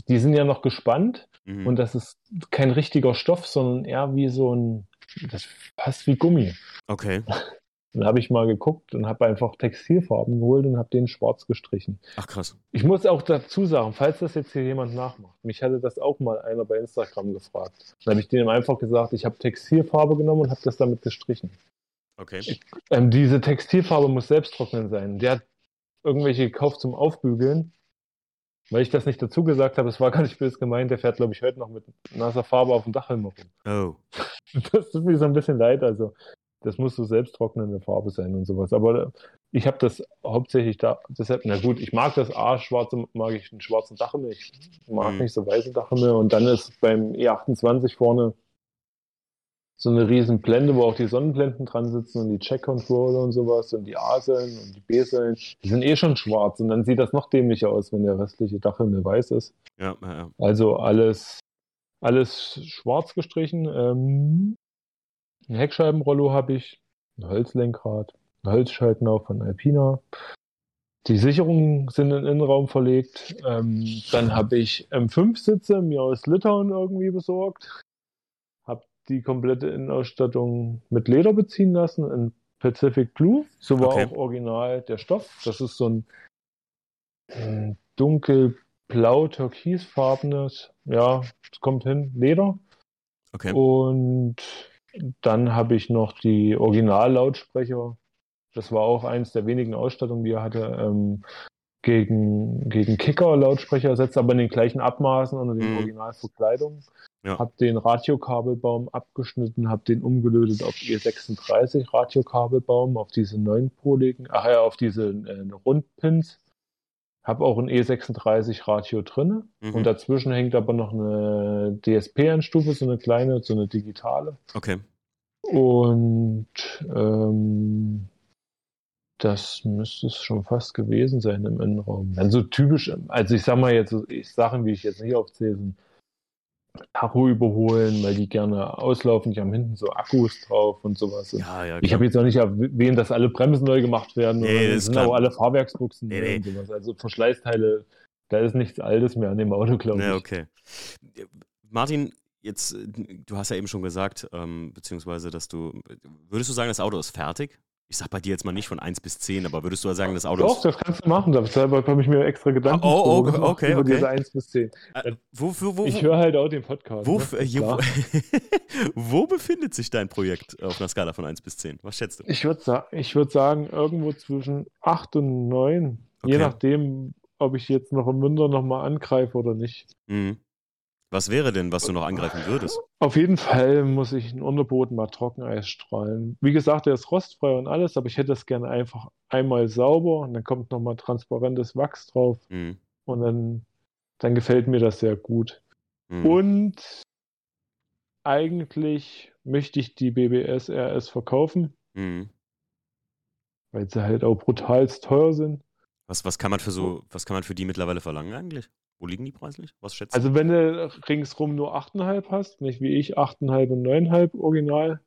die sind ja noch gespannt Mhm. und das ist kein richtiger Stoff, sondern eher wie so ein, das passt wie Gummi. okay. Dann habe ich mal geguckt und habe einfach Textilfarben geholt und habe den schwarz gestrichen. Ach krass. Ich muss auch dazu sagen, falls das jetzt hier jemand nachmacht, mich hatte das auch mal einer bei Instagram gefragt. Dann habe ich dem einfach gesagt, ich habe Textilfarbe genommen und habe das damit gestrichen. Okay. Ähm, diese Textilfarbe muss selbsttrocknend sein. Der hat irgendwelche gekauft zum Aufbügeln. weil ich das nicht dazu gesagt habe, es war gar nicht böse gemeint, der fährt, glaube ich, heute noch mit nasser Farbe auf dem Dach rum. Oh. Das tut mir so ein bisschen leid, also das muss so selbsttrocknende Farbe sein und sowas. Aber ich habe das hauptsächlich da, deshalb, na gut, ich mag das A, schwarze, mag ich einen schwarzen Dachhimmel, ich mag Mhm. nicht so weiße Dachhimmel und dann ist beim E28 vorne so eine riesen Blende, wo auch die Sonnenblenden dran sitzen und die Check-Controller und sowas und die A-Säulen und die B-Säulen, die sind eh schon schwarz und dann sieht das noch dämlicher aus, wenn der restliche Dachhimmel weiß ist. Ja, ja, ja. Also alles, alles schwarz gestrichen. Ähm, ein Heckscheibenrollo habe ich, ein Holzlenkrad, ein Holzschaltknauf von Alpina. Die Sicherungen sind in den Innenraum verlegt. Ähm, dann habe ich M5-Sitze mir aus Litauen irgendwie besorgt. Die komplette Innenausstattung mit Leder beziehen lassen in Pacific Blue. So war Okay. auch original der Stoff. Das ist so ein äh, dunkelblau, türkisfarbenes, ja, es kommt hin, Leder. Okay. Und dann habe ich noch die Originallautsprecher. Das war auch eins der wenigen Ausstattungen, die er hatte, ähm, gegen, gegen Kicker-Lautsprecher ersetzt, aber in den gleichen Abmaßen unter den Mhm. Originalverkleidungen. Ja. Hab den Radiokabelbaum abgeschnitten, hab den umgelötet auf E36 Radiokabelbaum, auf diese neunpoligen, ach ja, auf diese äh, Rundpins. Hab auch ein E36 Radio drinne. Mhm. Und dazwischen hängt aber noch eine DSP-Endstufe, so eine kleine, so eine digitale. Okay. Und ähm, das müsste es schon fast gewesen sein im Innenraum. Dann so typisch, also ich sag mal jetzt, ich, Sachen, wie ich jetzt nicht aufzähle, sind Tacho überholen, weil die gerne auslaufen. Die haben hinten so Akkus drauf und sowas. Ja, ja. ich habe jetzt auch nicht erwähnt, dass alle Bremsen neu gemacht werden. Nee, oder das sind klar. auch alle Fahrwerksbuchsen Nee, nee. und sowas. Also Verschleißteile, da ist nichts Altes mehr an dem Auto, glaube ich. Ja, okay. Martin, jetzt, du hast ja eben schon gesagt, ähm, beziehungsweise, dass du, würdest du sagen, das Auto ist fertig? Ich sag bei dir jetzt mal nicht von 1 bis 10, aber würdest du sagen, das Auto Doch, ist. das kannst du machen. Deshalb habe ich mir extra Gedanken Oh, oh, drüber gemacht okay, über okay. diese 1 bis 10. Äh, wo, wo, wo, Ich höre halt auch den Podcast. wo, ne? äh, hier, wo, befindet sich dein Projekt auf einer Skala von 1 bis 10? Was schätzt du? Ich würde sa ich würd sagen, irgendwo zwischen 8 und 9. Je Okay. nachdem, ob ich jetzt noch im Winter nochmal angreife oder nicht. Mhm. Was wäre denn, was du noch angreifen würdest? Auf jeden Fall muss ich einen Unterboden mal Trockeneis strahlen. Wie gesagt, der ist rostfrei und alles, aber ich hätte das gerne einfach einmal sauber und dann kommt nochmal transparentes Wachs drauf Mhm. und dann, dann gefällt mir das sehr gut. Mhm. Und eigentlich möchte ich die BBS RS verkaufen, Mhm. weil sie halt auch brutalst teuer sind. Was, was kann man für so, was kann man für die mittlerweile verlangen eigentlich? Wo liegen die preislich? Was schätzt du? Also wenn du ringsrum nur 8,5 hast, nicht wie ich 8,5 und 9,5 original,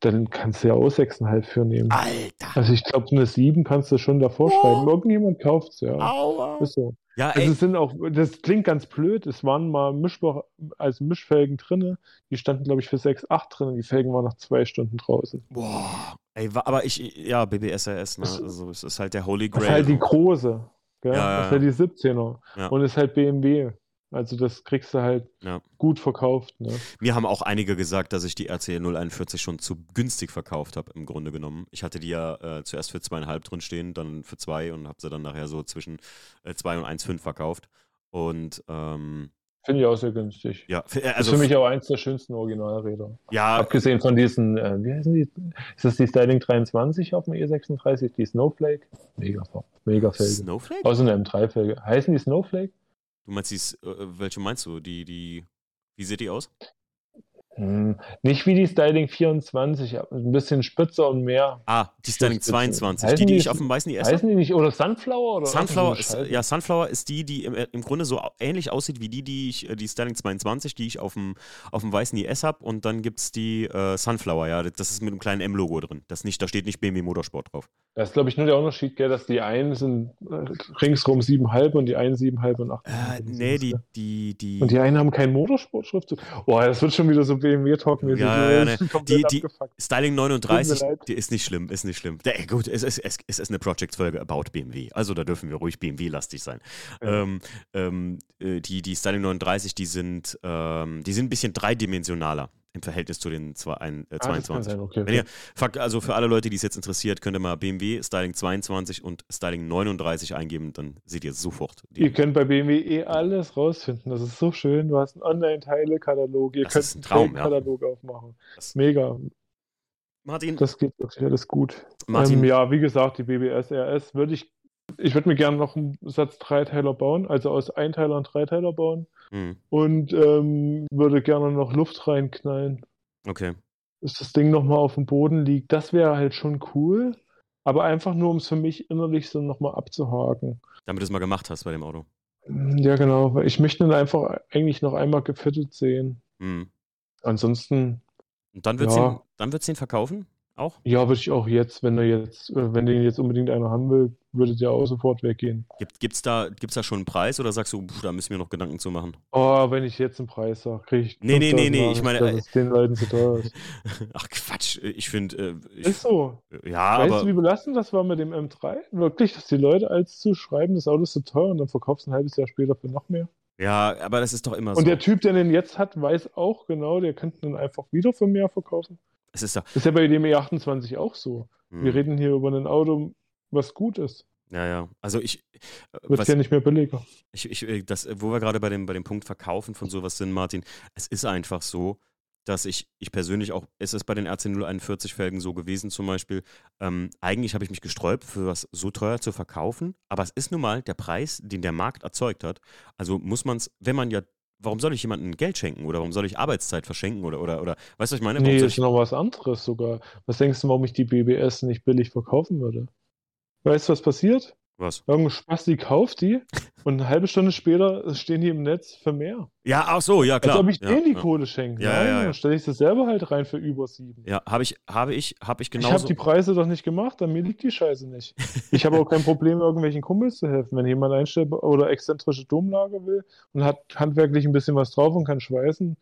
dann kannst du ja auch 6,5 für nehmen. Alter! Also ich glaube, eine 7 kannst du schon davor Oh. schreiben. Irgendjemand kauft's, ja. Aua! Ist so. Ja, Also es sind auch, das klingt ganz blöd, es waren mal Mischbach, also Mischfelgen drinne, die standen glaube ich für 6, 8 drin, die Felgen waren nach zwei Stunden draußen. Boah. Ey, aber ich, ja, BBSRS, ne? Also, es ist halt der Holy Das Grail. ist halt die große, gell? Ja, das ist halt die 17er Ja. und ist halt BMW. Also das kriegst du halt Ja. gut verkauft. Ne? Mir haben auch einige gesagt, dass ich die RC 041 schon zu günstig verkauft habe, im Grunde genommen. Ich hatte die ja äh, zuerst für zweieinhalb drin stehen, dann für zwei und habe sie dann nachher so zwischen äh, zwei und 1,5 verkauft. Und ähm, Finde ich auch sehr günstig. ja, für, äh, Das also ist für mich auch eins der schönsten Originalräder. ja, Abgesehen von diesen, äh, wie heißen die? Ist das die Styling 23 auf dem E36? Die Snowflake? Mega, mega Felge. Snowflake? Außer eine M3-Felge. Heißen die Snowflake? Du meinst die, äh, welche meinst du? Die, die, wie sieht die aus? Hm, nicht wie die Styling 24, aber ein bisschen spitzer und mehr. Ah, die Styling Schlussspitze. 22, Heißen die, die die- ich auf dem weißen IS habe. Heißen die nicht? Oder Sunflower? Oder Sunflower ist, ja, Sunflower ist die, die im, im Grunde so ähnlich aussieht wie die, die ich, äh, die Styling 22, die ich auf dem, auf dem weißen IS habe. Und dann gibt es die äh, Sunflower, ja. Das ist mit einem kleinen M-Logo drin. Das nicht, da steht nicht BMW Motorsport drauf. Das ist, glaube ich, nur der Unterschied, gell, dass die einen sind äh, ringsrum 7,5 und die einen 7,5 und 8. Äh, nee, die, die, die. Und die einen haben keinen Motorsportschriftzug. Boah, das wird schon wieder so BMW-Talk-mäßig. Ja, ja, Das ist ne. Die- die-. Styling Tut 39, mir leid. die ist nicht schlimm, ist nicht schlimm. Der, gut, es ist, es, es ist eine Project-Folge about BMW. Also da dürfen wir ruhig BMW-lastig sein. Ja. Ähm, ähm, äh, die, die Styling 39, die sind, ähm, die sind ein bisschen dreidimensionaler. Im Verhältnis zu den zwei, ein, äh, Ah, das kann 22. sein, okay. Wenn ihr, fuck, also für alle Leute, die es jetzt interessiert, könnt ihr mal BMW Styling 22 und Styling 39 eingeben, dann seht ihr sofort. Die, Ihr könnt bei BMW eh alles rausfinden. Das ist so schön. Du hast einen Online-Teile-Katalog. Ihr Das könnt ist ein einen Traum, ja. Katalog aufmachen. Das- Mega. Martin, Das geht wirklich alles gut. Martin Ähm, ja, wie gesagt, die BBS RS würde ich. Ich würde mir gerne noch einen Satz Dreiteiler bauen, also aus Einteiler und Dreiteiler bauen. hm, Und ähm, würde gerne noch Luft reinknallen, okay. dass das Ding nochmal auf dem Boden liegt. Das wäre halt schon cool. Aber einfach nur, um es für mich innerlich so nochmal abzuhaken. Damit du es mal gemacht hast bei dem Auto. Ja, genau. Ich möchte ihn einfach eigentlich noch einmal gefittet sehen. Hm. Ansonsten, Und dann wird Ja. ihn, dann wird's ihn verkaufen? Auch? ja, würde ich auch jetzt, wenn er jetzt, äh, wenn den jetzt unbedingt einer haben will, würde der auch sofort weggehen. Gibt, gibt's, da, gibt's da schon einen Preis oder sagst du, pff, da müssen wir noch Gedanken zu machen? Oh, wenn ich jetzt einen Preis sage, kriege ich. Nee, nee, nee, 5000 nee, ich meine, dass äh, es den Leuten zu teuer ist. Ach Quatsch, ich finde, äh, Ist so. ja, weißt aber du, wie belastend das war mit dem M3? Wirklich, dass die Leute als zu schreiben, das Auto ist zu teuer und dann verkaufst du ein halbes Jahr später für noch mehr. ja, aber das ist doch immer Und so. der Typ, der den jetzt hat, weiß auch genau, der könnte den einfach wieder für mehr verkaufen. es ist doch, ist ja bei dem E28 auch so. hm, Wir reden hier über ein Auto, was gut ist. ja, ja. Also ich, äh, Wird ja nicht mehr billiger. ich, ich, äh, das, wo wir gerade bei dem, bei dem Punkt Verkaufen von sowas sind, Martin, es ist einfach so, dass ich, ich persönlich auch, es ist bei den RC041 Felgen so gewesen zum Beispiel, ähm, eigentlich habe ich mich gesträubt, für was so teuer zu verkaufen, aber es ist nun mal der Preis, den der Markt erzeugt hat. Also muss man es, wenn man ja, warum soll ich jemandem Geld schenken oder warum soll ich Arbeitszeit verschenken oder, oder, oder, weißt du, was ich meine? Warum Nee, soll ist ich, noch was anderes sogar. Was denkst du, warum ich die BBS nicht billig verkaufen würde? Weißt du, was passiert? was? Irgendein Spasti kauft die und eine halbe Stunde später stehen die im Netz für mehr. Ja, ach so, ja, klar. Als ob ich ja, denen die ja. Kohle schenke. Ja, Nein, ja, ja. dann stelle ich das selber halt rein für über sieben. Ja, habe ich, habe ich, habe ich Ich habe genauso. die Preise doch nicht gemacht, an mir liegt die Scheiße nicht. Ich habe auch kein Problem, irgendwelchen Kumpels zu helfen. Wenn jemand einstellt oder exzentrische Domlage will und hat handwerklich ein bisschen was drauf und kann schweißen,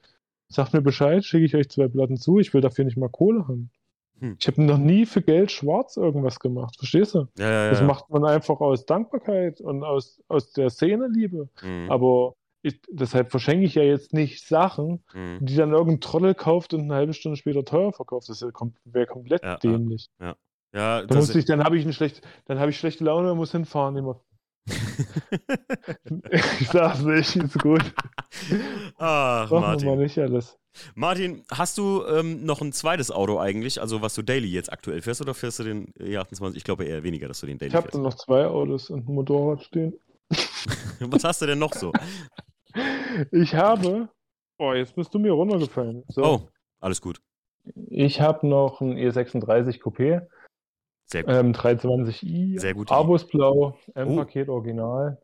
sagt mir Bescheid, schicke ich euch zwei Platten zu. Ich will dafür nicht mal Kohle haben. Hm. Ich habe noch nie für Geld schwarz irgendwas gemacht, verstehst du? ja, ja, ja. Das macht man einfach aus Dankbarkeit und aus, aus der Szeneliebe. Mhm. Aber ich, deshalb verschenke ich ja jetzt nicht Sachen, Mhm. die dann irgendein Trottel kauft und eine halbe Stunde später teuer verkauft. Das wäre kom wär komplett Ja, ja. dämlich. Ja, Dann, muss ich, dann habe ich eine schlechte, dann habe ich schlechte Laune und muss hinfahren. Immer. ich sag's nicht, ist gut. Ach, wir mal Martin. nicht alles. Martin, hast du ähm, noch ein zweites Auto eigentlich, also was du daily jetzt aktuell fährst oder fährst du den E28? Ich glaube eher weniger, dass du den daily Ich habe fährst. dann noch zwei Autos und ein Motorrad stehen. Was hast du denn noch so? Ich habe. Oh, jetzt bist du mir runtergefallen. So. Oh, alles gut. Ich habe noch ein E36 Coupé, Sehr gut. ähm, 320i, Sehr gut. Abus Blau, Oh. M-Paket Original.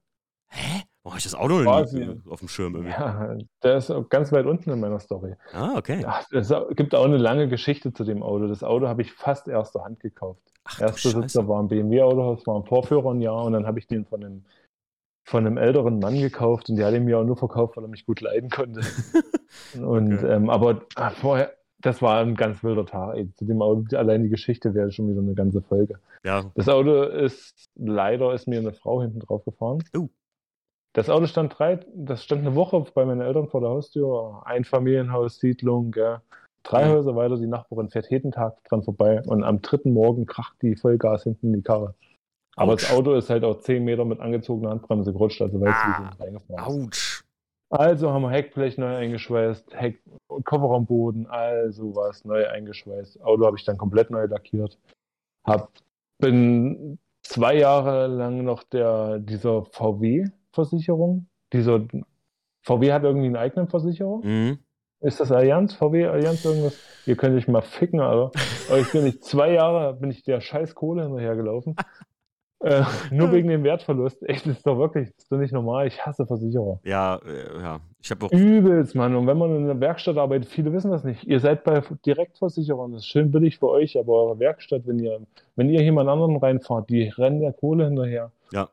Hä? Warum habe ich das Auto nie auf dem Schirm irgendwie? Ja, der ist ganz weit unten in meiner Story. Ah, okay. Ach, es gibt auch eine lange Geschichte zu dem Auto. Das Auto habe ich fast erster Hand gekauft. Ach Erster. Sitzer war ein BMW-Autohaus, war ein Vorführer ein Jahr und dann habe ich den von einem, von einem älteren Mann gekauft und der hat ihn mir auch nur verkauft, weil er mich gut leiden konnte. und Okay. ähm, aber vorher, das war ein ganz wilder Tag. Ey. Zu dem Auto, allein die Geschichte wäre schon wieder eine ganze Folge. Ja, Das Auto ist, leider ist mir eine Frau hinten drauf gefahren. Oh. Das Auto stand drei, das stand eine Woche bei meinen Eltern vor der Haustür. Einfamilienhaus, Siedlung, gell. Drei Mhm. Häuser weiter, die Nachbarin fährt jeden Tag dran vorbei und am dritten Morgen kracht die Vollgas hinten in die Karre. Aber das Autsch. Auto ist halt auch zehn Meter mit angezogener Handbremse gerutscht, also weil Ah. es reingefahren ist. Autsch. Also haben wir Heckblech neu eingeschweißt, Heck, Kofferraumboden, all sowas neu eingeschweißt. Auto habe ich dann komplett neu lackiert. Hab, bin zwei Jahre lang noch der, dieser VW-Versicherung. Dieser VW hat irgendwie eine eigene Versicherung. Mhm. Ist das Allianz? VW Allianz irgendwas? Ihr könnt euch mal ficken, Alter. Aber ich bin nicht zwei Jahre, bin ich der scheiß Kohle hinterhergelaufen. Äh, nur wegen dem Wertverlust. Echt, das ist doch wirklich, das ist doch nicht normal. Ich hasse Versicherer. Ja, äh, ja. Ich habe auch. Übelst, Mann. Und wenn man in einer Werkstatt arbeitet, viele wissen das nicht. Ihr seid bei Direktversicherern, das ist schön billig für euch, aber eure Werkstatt, wenn ihr, wenn ihr jemand anderen reinfahrt, die rennen der Kohle hinterher. Ja.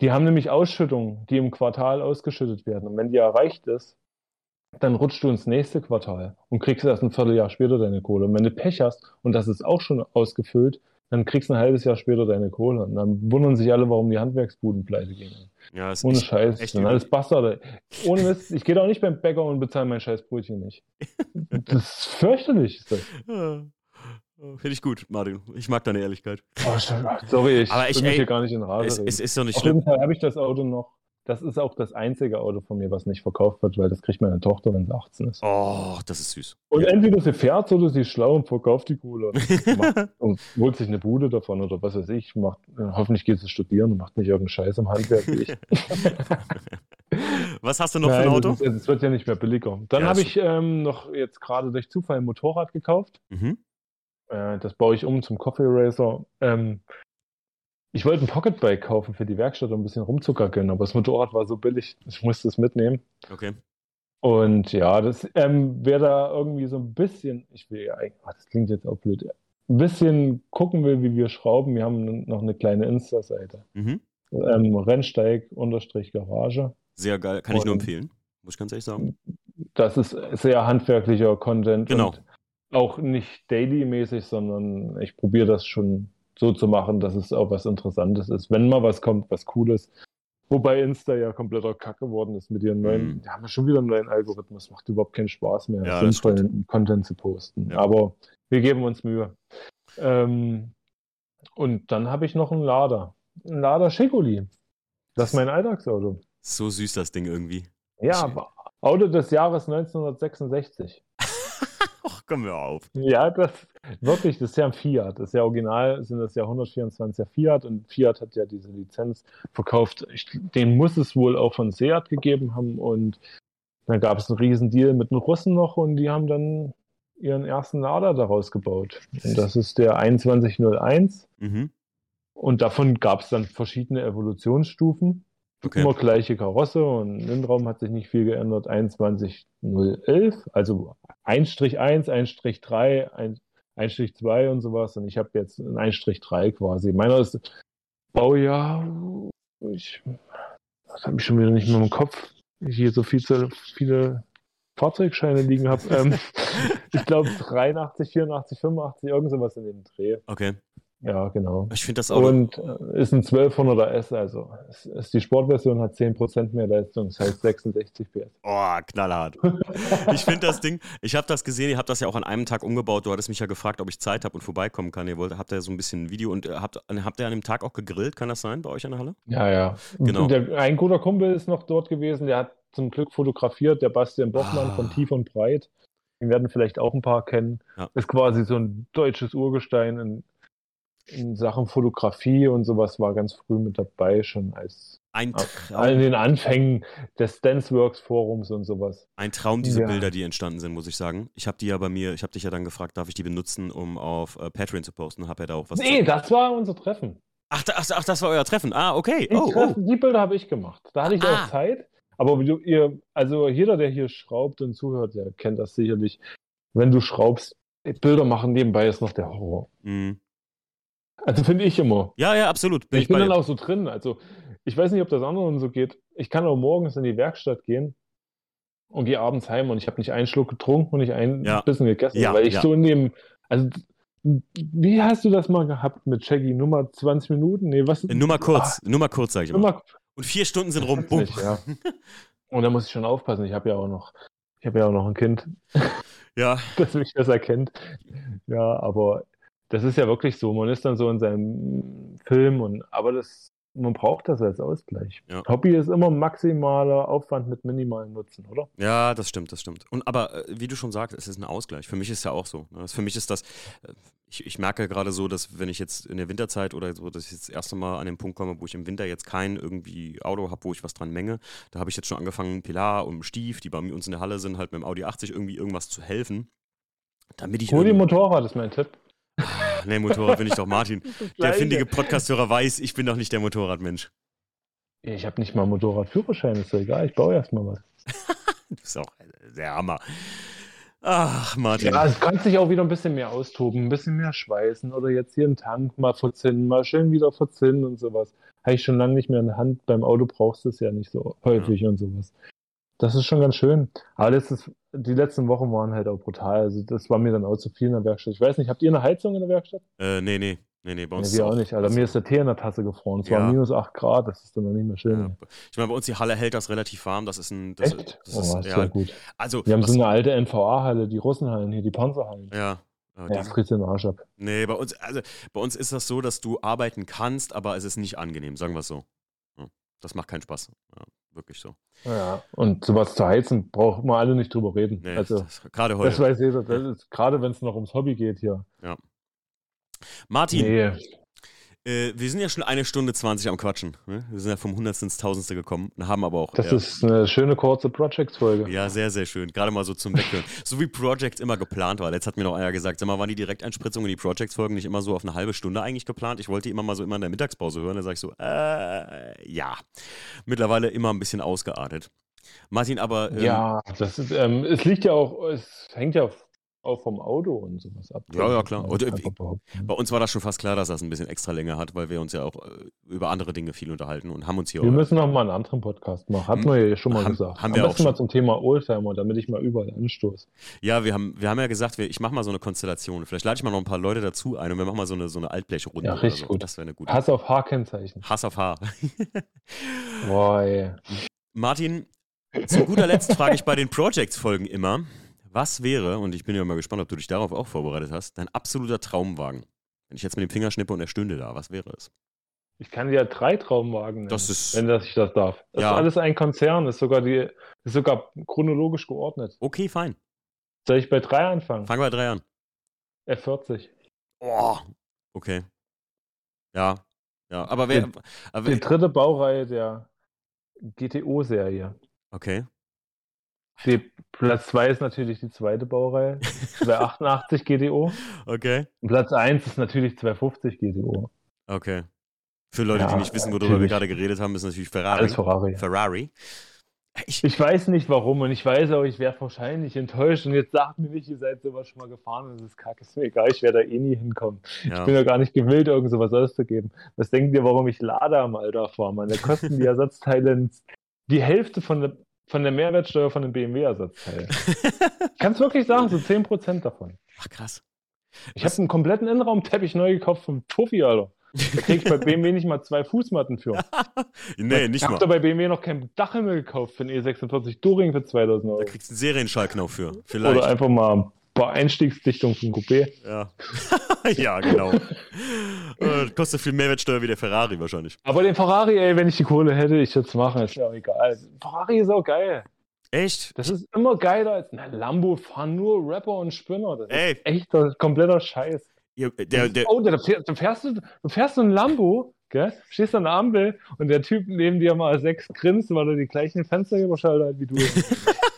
Die haben nämlich Ausschüttungen, die im Quartal ausgeschüttet werden. Und wenn die erreicht ist, dann rutschst du ins nächste Quartal und kriegst erst ein Vierteljahr später deine Kohle. Und wenn du Pech hast, und das ist auch schon ausgefüllt, dann kriegst du ein halbes Jahr später deine Kohle. Und dann wundern sich alle, warum die Handwerksbuden pleite gehen. Ja, ist Ohne echt, Scheiß. echt Dann übel. alles Bastarde. Ohne Mist. Ich gehe doch nicht beim Bäcker und bezahle mein scheiß Brötchen nicht. Das ist fürchterlich. Ist das. Ja. Finde ich gut, Martin. Ich mag deine Ehrlichkeit. Oh, sorry, ich Aber ich- mich ey, hier gar nicht in Rage Es, es ist doch nicht Auf schlimm. jeden Fall habe ich das Auto noch. Das ist auch das einzige Auto von mir, was nicht verkauft wird, weil das kriegt meine Tochter, wenn sie 18 ist. Oh, das ist süß. Und Ja. entweder sie fährt oder sie ist schlau und verkauft die Kohle und, macht, und holt sich eine Bude davon oder was weiß ich. Macht, hoffentlich geht sie studieren und macht nicht irgendeinen Scheiß im Handwerk wie ich. Was hast du noch Nein, für ein Auto? Es, wird ja nicht mehr billiger. Dann Ja, habe ich ähm, noch jetzt gerade durch Zufall ein Motorrad gekauft. Mhm. Äh, das baue ich um zum Coffee Racer. Ähm, ich wollte ein Pocketbike kaufen für die Werkstatt, um ein bisschen rumzugackeln, aber das Motorrad war so billig, ich musste es mitnehmen. Okay. Und ja, das ähm, wäre da irgendwie so ein bisschen, ich will ja eigentlich, ah, das klingt jetzt auch blöd, ein bisschen gucken will, wie wir schrauben. Wir haben noch eine kleine Insta-Seite. Mhm. Ähm, Rennsteig unterstrich Garage. Sehr geil. Kann ich nur empfehlen. Muss ich ganz ehrlich sagen. Das ist sehr handwerklicher Content. Genau. Und auch nicht daily-mäßig, sondern ich probiere das schon so zu machen, dass es auch was Interessantes ist. Wenn mal was kommt, was Cooles. Wobei Insta ja kompletter Kack geworden ist mit ihren neuen, Mhm. die haben ja schon wieder einen neuen Algorithmus, macht überhaupt keinen Spaß mehr, Ja, sinnvollen Content zu posten. Ja. Aber wir geben uns Mühe. Ähm, und dann habe ich noch einen Lader. Ein Lader Schicoli. Das ist mein Alltagsauto. So süß das Ding irgendwie. Ja, Auto des Jahres 1966. Ach, komm mir auf. Ja, das wirklich, das ist ja ein Fiat. Das ist ja original, sind das ja 124er Fiat und Fiat hat ja diese Lizenz verkauft. Ich, den muss es wohl auch von Seat gegeben haben und dann gab es einen riesen Deal mit den Russen noch und die haben dann ihren ersten Lader daraus gebaut. Und das ist der 2101 Mhm. und davon gab es dann verschiedene Evolutionsstufen. Okay. Immer gleiche Karosse und Innenraum hat sich nicht viel geändert. 21011, also 1-1, 1-3, 1-2 und sowas. Und ich habe jetzt ein 1-3 quasi. Meiner ist Baujahr, ich, das habe ich schon wieder nicht mehr im Kopf. Ich hier so viel zu viele Fahrzeugscheine liegen habe. ähm, ich glaube 83, 84, 85, irgend sowas in dem Dreh. Okay. Ja, genau. Ich finde das Auto. Und äh, ist ein 1200er S, also es ist die Sportversion hat 10% mehr Leistung, das heißt 66 PS. Oh, knallhart. Ich finde das Ding, ich habe das gesehen, ihr habt das ja auch an einem Tag umgebaut. Du hattest mich ja gefragt, ob ich Zeit habe und vorbeikommen kann. Ihr wollt, habt ja so ein bisschen ein Video und äh, habt, habt ihr an dem Tag auch gegrillt? Kann das sein bei euch in der Halle? Ja, ja. Genau. Der, ein guter Kumpel ist noch dort gewesen, der hat zum Glück fotografiert, der Bastian Bochmann Ah. von Tief und Breit. Den werden vielleicht auch ein paar kennen. Ja. Ist quasi so ein deutsches Urgestein in, in Sachen Fotografie und sowas, war ganz früh mit dabei, schon als Ein in Traum, den Anfängen des Danceworks Forums und sowas. ein Traum diese Ja. Bilder, die entstanden sind, muss ich sagen. Ich habe die ja bei mir, ich habe dich ja dann gefragt, darf ich die benutzen, um auf äh, Patreon zu posten? Hab ja da auch was. Nee, das war unser Treffen. ach, da- ach, ach, das war euer Treffen. Ah, okay. Die, Oh, oh. Treffen, die Bilder habe ich gemacht. Da hatte ich Ah. auch Zeit. Aber wie du, ihr, also jeder, der hier schraubt und zuhört, der kennt das sicherlich. Wenn du schraubst, Bilder machen nebenbei ist noch der Horror. Mhm. Also finde ich immer. Ja, ja, absolut. Bin Ich, ich, bin dann dir. auch so drin. Also ich weiß nicht, ob das anderen so geht. Ich kann auch morgens in die Werkstatt gehen und gehe abends heim und ich habe nicht einen Schluck getrunken und nicht ein Ja. Bissen gegessen, Ja, weil ich ja. so in dem, also wie hast du das mal gehabt mit Shaggy? Nummer 20 Minuten? Nee, was? Äh, Nur mal kurz, nur mal kurz, sag ich Ah. Nummer Und vier Stunden sind rum. Nicht, ja. Und da muss ich schon aufpassen. Ich habe ja auch noch, ich habe ja auch noch ein Kind, Ja, das mich das erkennt. Ja, aber das ist ja wirklich so. Man ist dann so in seinem Film und aber das, man braucht das als Ausgleich. Ja. Hobby ist immer maximaler Aufwand mit minimalem Nutzen, oder? Ja, das stimmt, das stimmt. Und aber äh, wie du schon sagst, es ist ein Ausgleich. Für mich ist ja auch so. Ne? Für mich ist das, äh, ich, ich merke gerade so, dass wenn ich jetzt in der Winterzeit oder so, dass ich jetzt das erste Mal an den Punkt komme, wo ich im Winter jetzt kein irgendwie Auto habe, wo ich was dran menge, da habe ich jetzt schon angefangen, Pilar und Stief, die bei uns in der Halle sind, halt mit dem Audi 80 irgendwie irgendwas zu helfen. Damit ich Hol dir Motorrad, ist mein Tipp. Nee, Motorrad bin ich doch Martin. Der findige Podcasthörer weiß, ich bin doch nicht der Motorradmensch. Ich habe nicht mal Motorradführerschein, ist doch egal. Ich baue erst mal was. Du bist auch der Hammer. Ach, Martin. Ja, es kann sich auch wieder ein bisschen mehr austoben, ein bisschen mehr schweißen oder jetzt hier einen Tank mal verzinnen, mal schön wieder verzinnen und sowas. Habe ich schon lange nicht mehr in der Hand. Beim Auto brauchst du es ja nicht so häufig und sowas. Das ist schon ganz schön. Aber letztes, die letzten Wochen waren halt auch brutal. Also das war mir dann auch zu viel in der Werkstatt. Ich weiß nicht, habt ihr eine Heizung in der Werkstatt? Äh, nee, nee. Nee, nee, bei Nee, uns ist wir auch nicht, Alter. Mir ist der Tee in der Tasse gefroren. Es Ja. war minus 8 Grad, das ist dann noch nicht mehr schön. Ja. Ich meine, bei uns die Halle hält das relativ warm. Das ist ein. Das, Echt? Das oh, ist, ist ja, ja gut. also, Wir haben so eine alte NVA-Halle, die Russenhallen hier, die Panzerhallen. ja, ja, das kriegst du den Arsch ab. nee, bei uns, also, bei uns ist das so, dass du arbeiten kannst, aber es ist nicht angenehm, sagen wir es so. Das macht keinen Spaß. Ja, wirklich so. Ja. Und sowas zu heizen, braucht man alle nicht drüber reden. Nee, also, das, gerade das heute. weiß jeder. Das gerade wenn es noch ums Hobby geht hier. Martin, Nee, äh, wir sind ja schon eine Stunde 20 am Quatschen. Ne? Wir sind ja vom Hundertsten ins Tausendste gekommen und haben aber auch. das ja, ist eine schöne kurze Projects-Folge. Ja, sehr, sehr schön. Gerade mal so zum Weghören. so wie Projects immer geplant war. Jetzt hat mir noch einer gesagt, sag mal, waren die Direkteinspritzungen in die Projects-Folgen nicht immer so auf eine halbe Stunde eigentlich geplant? Ich wollte die immer mal so immer in der Mittagspause hören. Da sage ich so, äh, ja. Mittlerweile immer ein bisschen ausgeartet. Martin, aber. ähm, Ja, das ist, ähm, es liegt ja auch, es hängt ja auch vom Auto und sowas ab. Ja, ja, klar. Und. Bei uns war das schon fast klar, dass das ein bisschen extra länger hat, weil wir uns ja auch äh, über andere Dinge viel unterhalten und haben uns hier Wir müssen noch mal einen anderen Podcast machen. Hatten wir ja schon mal Haben- gesagt. haben Am wir auch besten mal schon. zum Thema Oldtimer, damit ich mal überall anstoße. Ja, wir haben, wir haben ja gesagt, ich mache mal so eine Konstellation. Vielleicht lade ich mal noch ein paar Leute dazu ein und wir machen mal so eine, so eine Altblechrunde. Ja, richtig so. gut. Das wäre eine gute. Hass auf H-Kennzeichen. Hass auf Haar. Boah, ey. Martin, zu guter Letzt frage ich bei den Projects-Folgen immer, was wäre, und ich bin ja mal gespannt, ob du dich darauf auch vorbereitet hast, dein absoluter Traumwagen? Wenn ich jetzt mit dem Finger schnippe und er stünde da, was wäre es? Ich kann dir drei Traumwagen nennen, Das ist- wenn das ich das darf. Das Ja. ist alles ein Konzern, ist sogar, die, ist sogar chronologisch geordnet. Okay, fein. Soll ich bei drei anfangen? Fangen wir bei drei an. F40. Oh, okay. Ja, ja, aber wer, aber Die dritte Baureihe der GTO-Serie. okay. Die Platz 2 ist natürlich die zweite Baureihe, 288 GTO. Okay. Und Platz 1 ist natürlich 250 GTO. Okay. Für Leute, die Ja, nicht wissen, worüber wir natürlich. gerade geredet haben, ist natürlich Ferrari. Alles Ferrari. Ferrari. Ich, Ich weiß nicht warum und ich weiß auch, ich wäre wahrscheinlich enttäuscht und jetzt sagt mir nicht, ihr seid sowas schon mal gefahren und es ist kacke, ist mir egal, ich werde da eh nie hinkommen. Ich ja. bin ja gar nicht gewillt, irgend sowas auszugeben. Was denkt ihr, warum ich Lada am Alter fahre? Meine kosten die Ersatzteile die Hälfte von der, von der Mehrwertsteuer von den BMW-Ersatzteilen. Ich kann es wirklich sagen, so 10% davon. Ach, krass. Ich habe einen kompletten Innenraumteppich neu gekauft vom Tuffi, Alter. Da krieg ich bei BMW nicht mal zwei Fußmatten für. nee, nicht ich habe mal. da bei BMW noch kein Dachhimmel gekauft für einen E46 Touring für 2000 Euro. Da kriegst du einen Serienschallknopf für. Vielleicht. Oder einfach mal ein paar Einstiegsdichtungen für ein Coupé. Ja. ja, genau. äh, kostet viel Mehrwertsteuer wie der Ferrari wahrscheinlich. Aber den Ferrari, ey, wenn ich die Kohle hätte, ich würde es machen, ist mir auch egal. Ferrari ist auch geil. Echt? Das ist immer geiler als na, Lambo fahren nur Rapper und Spinner. Das Ey. ist echter, kompletter Scheiß. Ihr, der, der, oh, da fährst, du, fährst, du du fährst so ein Lambo, gell? stehst an der Ampel und der Typ neben dir mal sechs grinst, weil er die gleichen Fenster überschaltet hat wie du.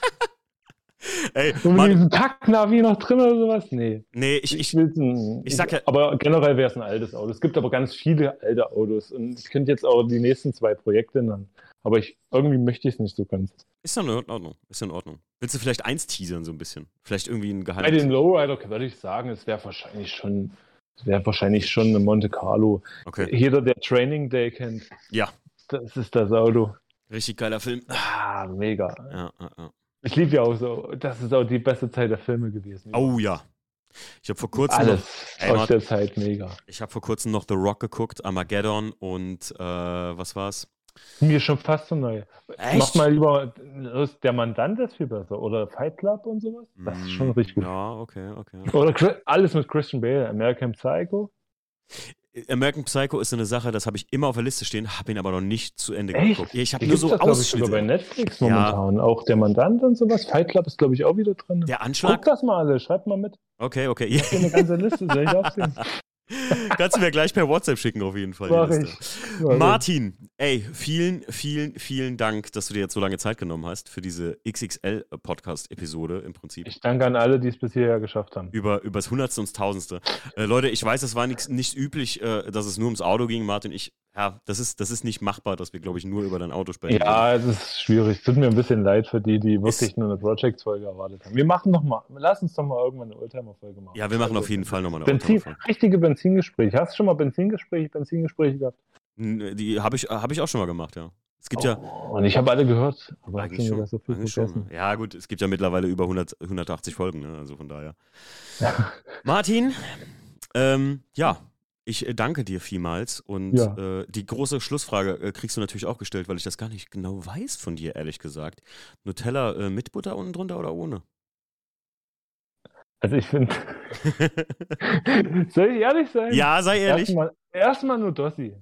ey, Und mit diesem Kack-Navi noch drin oder sowas? Nee. nee, ich, ich, ein, ich sag ja- Aber generell wäre es ein altes Auto. Es gibt aber ganz viele alte Autos und ich könnte jetzt auch die nächsten zwei Projekte nennen. Aber ich, irgendwie möchte ich es nicht so ganz. ist doch in Ordnung. Ist in Ordnung. Willst du vielleicht eins teasern so ein bisschen? Vielleicht irgendwie ein Bei Geheimnis? den Lowrider würde ich sagen, es wäre wahrscheinlich schon, es wäre wahrscheinlich schon eine Monte Carlo. Okay. Jeder, der Training Day kennt, Ja, das ist das Auto. richtig geiler Film. Ah, mega. Ja, ja, ja. Ich liebe ja auch so, das ist auch die beste Zeit der Filme gewesen. Oh ja. Ich habe vor kurzem noch, Alles Ey, aus der Zeit mega. ich habe vor kurzem noch The Rock geguckt, Armageddon und äh, was war's? Mir schon fast so neu. Echt? Mach mal lieber, der Mandant ist viel besser. Oder Fight Club und sowas. Das ist schon Mm, richtig gut. Ja, okay, okay. Oder alles mit Christian Bale. American Psycho. American Psycho ist so eine Sache, das habe ich immer auf der Liste stehen, habe ihn aber noch nicht zu Ende Echt? geguckt. Ja, Ich habe nur so doch, glaub ich, bei Ausschnitte. Netflix Ja. momentan. Auch der Mandant und sowas. Fight Club ist, glaube ich, auch wieder drin. Der Guck Anschlag? das mal alle. Schreibt mal mit. Okay, okay. Ja. Hier eine ganze Liste. Soll ich aufsehen? Kannst du mir gleich per WhatsApp schicken, auf jeden Fall. Mach ich. Mach. Martin, ey, vielen, vielen, vielen Dank, dass du dir jetzt so lange Zeit genommen hast für diese XXL-Podcast-Episode im Prinzip. Ich danke an alle, die es bis hierher geschafft haben. Über, übers Hundertste und Tausendste. Äh, Leute, ich weiß, es war nix, nicht üblich, äh, dass es nur ums Auto ging, Martin. Ich, ja, das ist, das ist nicht machbar, dass wir, glaube ich, nur über dein Auto sprechen. Ja, es ist schwierig. Tut mir ein bisschen leid für die, die wirklich nur eine Project-Folge erwartet haben. Wir machen noch mal, lass uns doch mal irgendwann eine Oldtimer-Folge machen. Ja, wir machen Also, auf jeden Fall nochmal eine Benzin, richtige Benzingespräche. Hast du schon mal Benzingespräche, Benzingespräche gehabt? Die habe ich, hab ich auch schon mal gemacht, ja. Es gibt ja Oh, und ich habe alle gehört, aber eigentlich schon. so viel schon. Ja, gut, es gibt ja mittlerweile über 100, 180 Folgen, ne? also von daher. Ja. Martin, ähm, ja, ich äh, danke dir vielmals und Ja. äh, die große Schlussfrage äh, kriegst du natürlich auch gestellt, weil ich das gar nicht genau weiß von dir, ehrlich gesagt. Nutella äh, mit Butter unten drunter oder ohne? Also ich finde, soll ich ehrlich sein? ja, sei ehrlich. Erstmal, erstmal nur Dossi.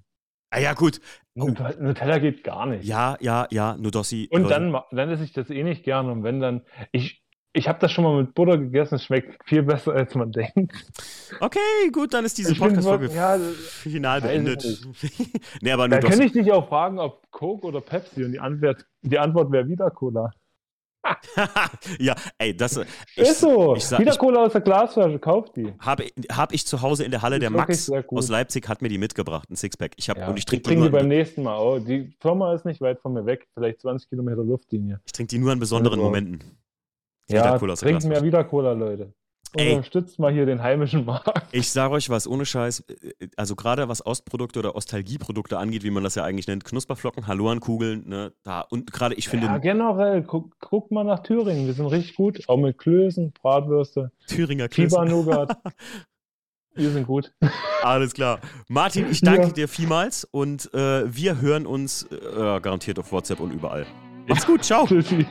Ah ja, gut. Oh. Nut- Nutella geht gar nicht. Ja, ja, ja, Nudossi. Und Leute. dann, dann esse ich das eh nicht gerne. Und wenn dann, ich, ich habe das schon mal mit Butter gegessen, es schmeckt viel besser, als man denkt. Okay, gut, dann ist diese Podcast-Folge ja, final beendet. nee, aber da Nudossi. kann ich dich auch fragen, ob Coke oder Pepsi. Und die Antwort, die Antwort wäre wieder Cola. Ja, ey, das ich, ist so. ich sag- wieder ich- Cola aus der Glasflasche, kauft die. habe hab ich zu Hause in der Halle. Der Max aus Leipzig hat mir die mitgebracht, ein Sixpack. Ich hab, Ja, und ich trinke die, trinken die beim nächsten Mal auch. Die Firma ist nicht weit von mir weg, vielleicht 20 Kilometer Luftlinie. ich trink die nur an besonderen Also, Momenten. Ja, trinkt mehr wieder Cola, Leute. Ey. Unterstützt mal hier den heimischen Markt. Ich sage euch was, ohne Scheiß, äh, also gerade was Ostprodukte oder Ostalgieprodukte angeht, wie man das ja eigentlich nennt, Knusperflocken, Halloan-Kugeln, ne, da, und gerade ich finde Ja, generell, guck, guck mal nach Thüringen. Wir sind richtig gut. Auch mit Klößen, Bratwürste, Thüringer Klöße. Fieber-Nougat. Wir sind gut. Alles klar. Martin, ich danke Ja. dir vielmals und äh, wir hören uns äh, garantiert auf WhatsApp und überall. Mach's gut, ciao. Tschüssi.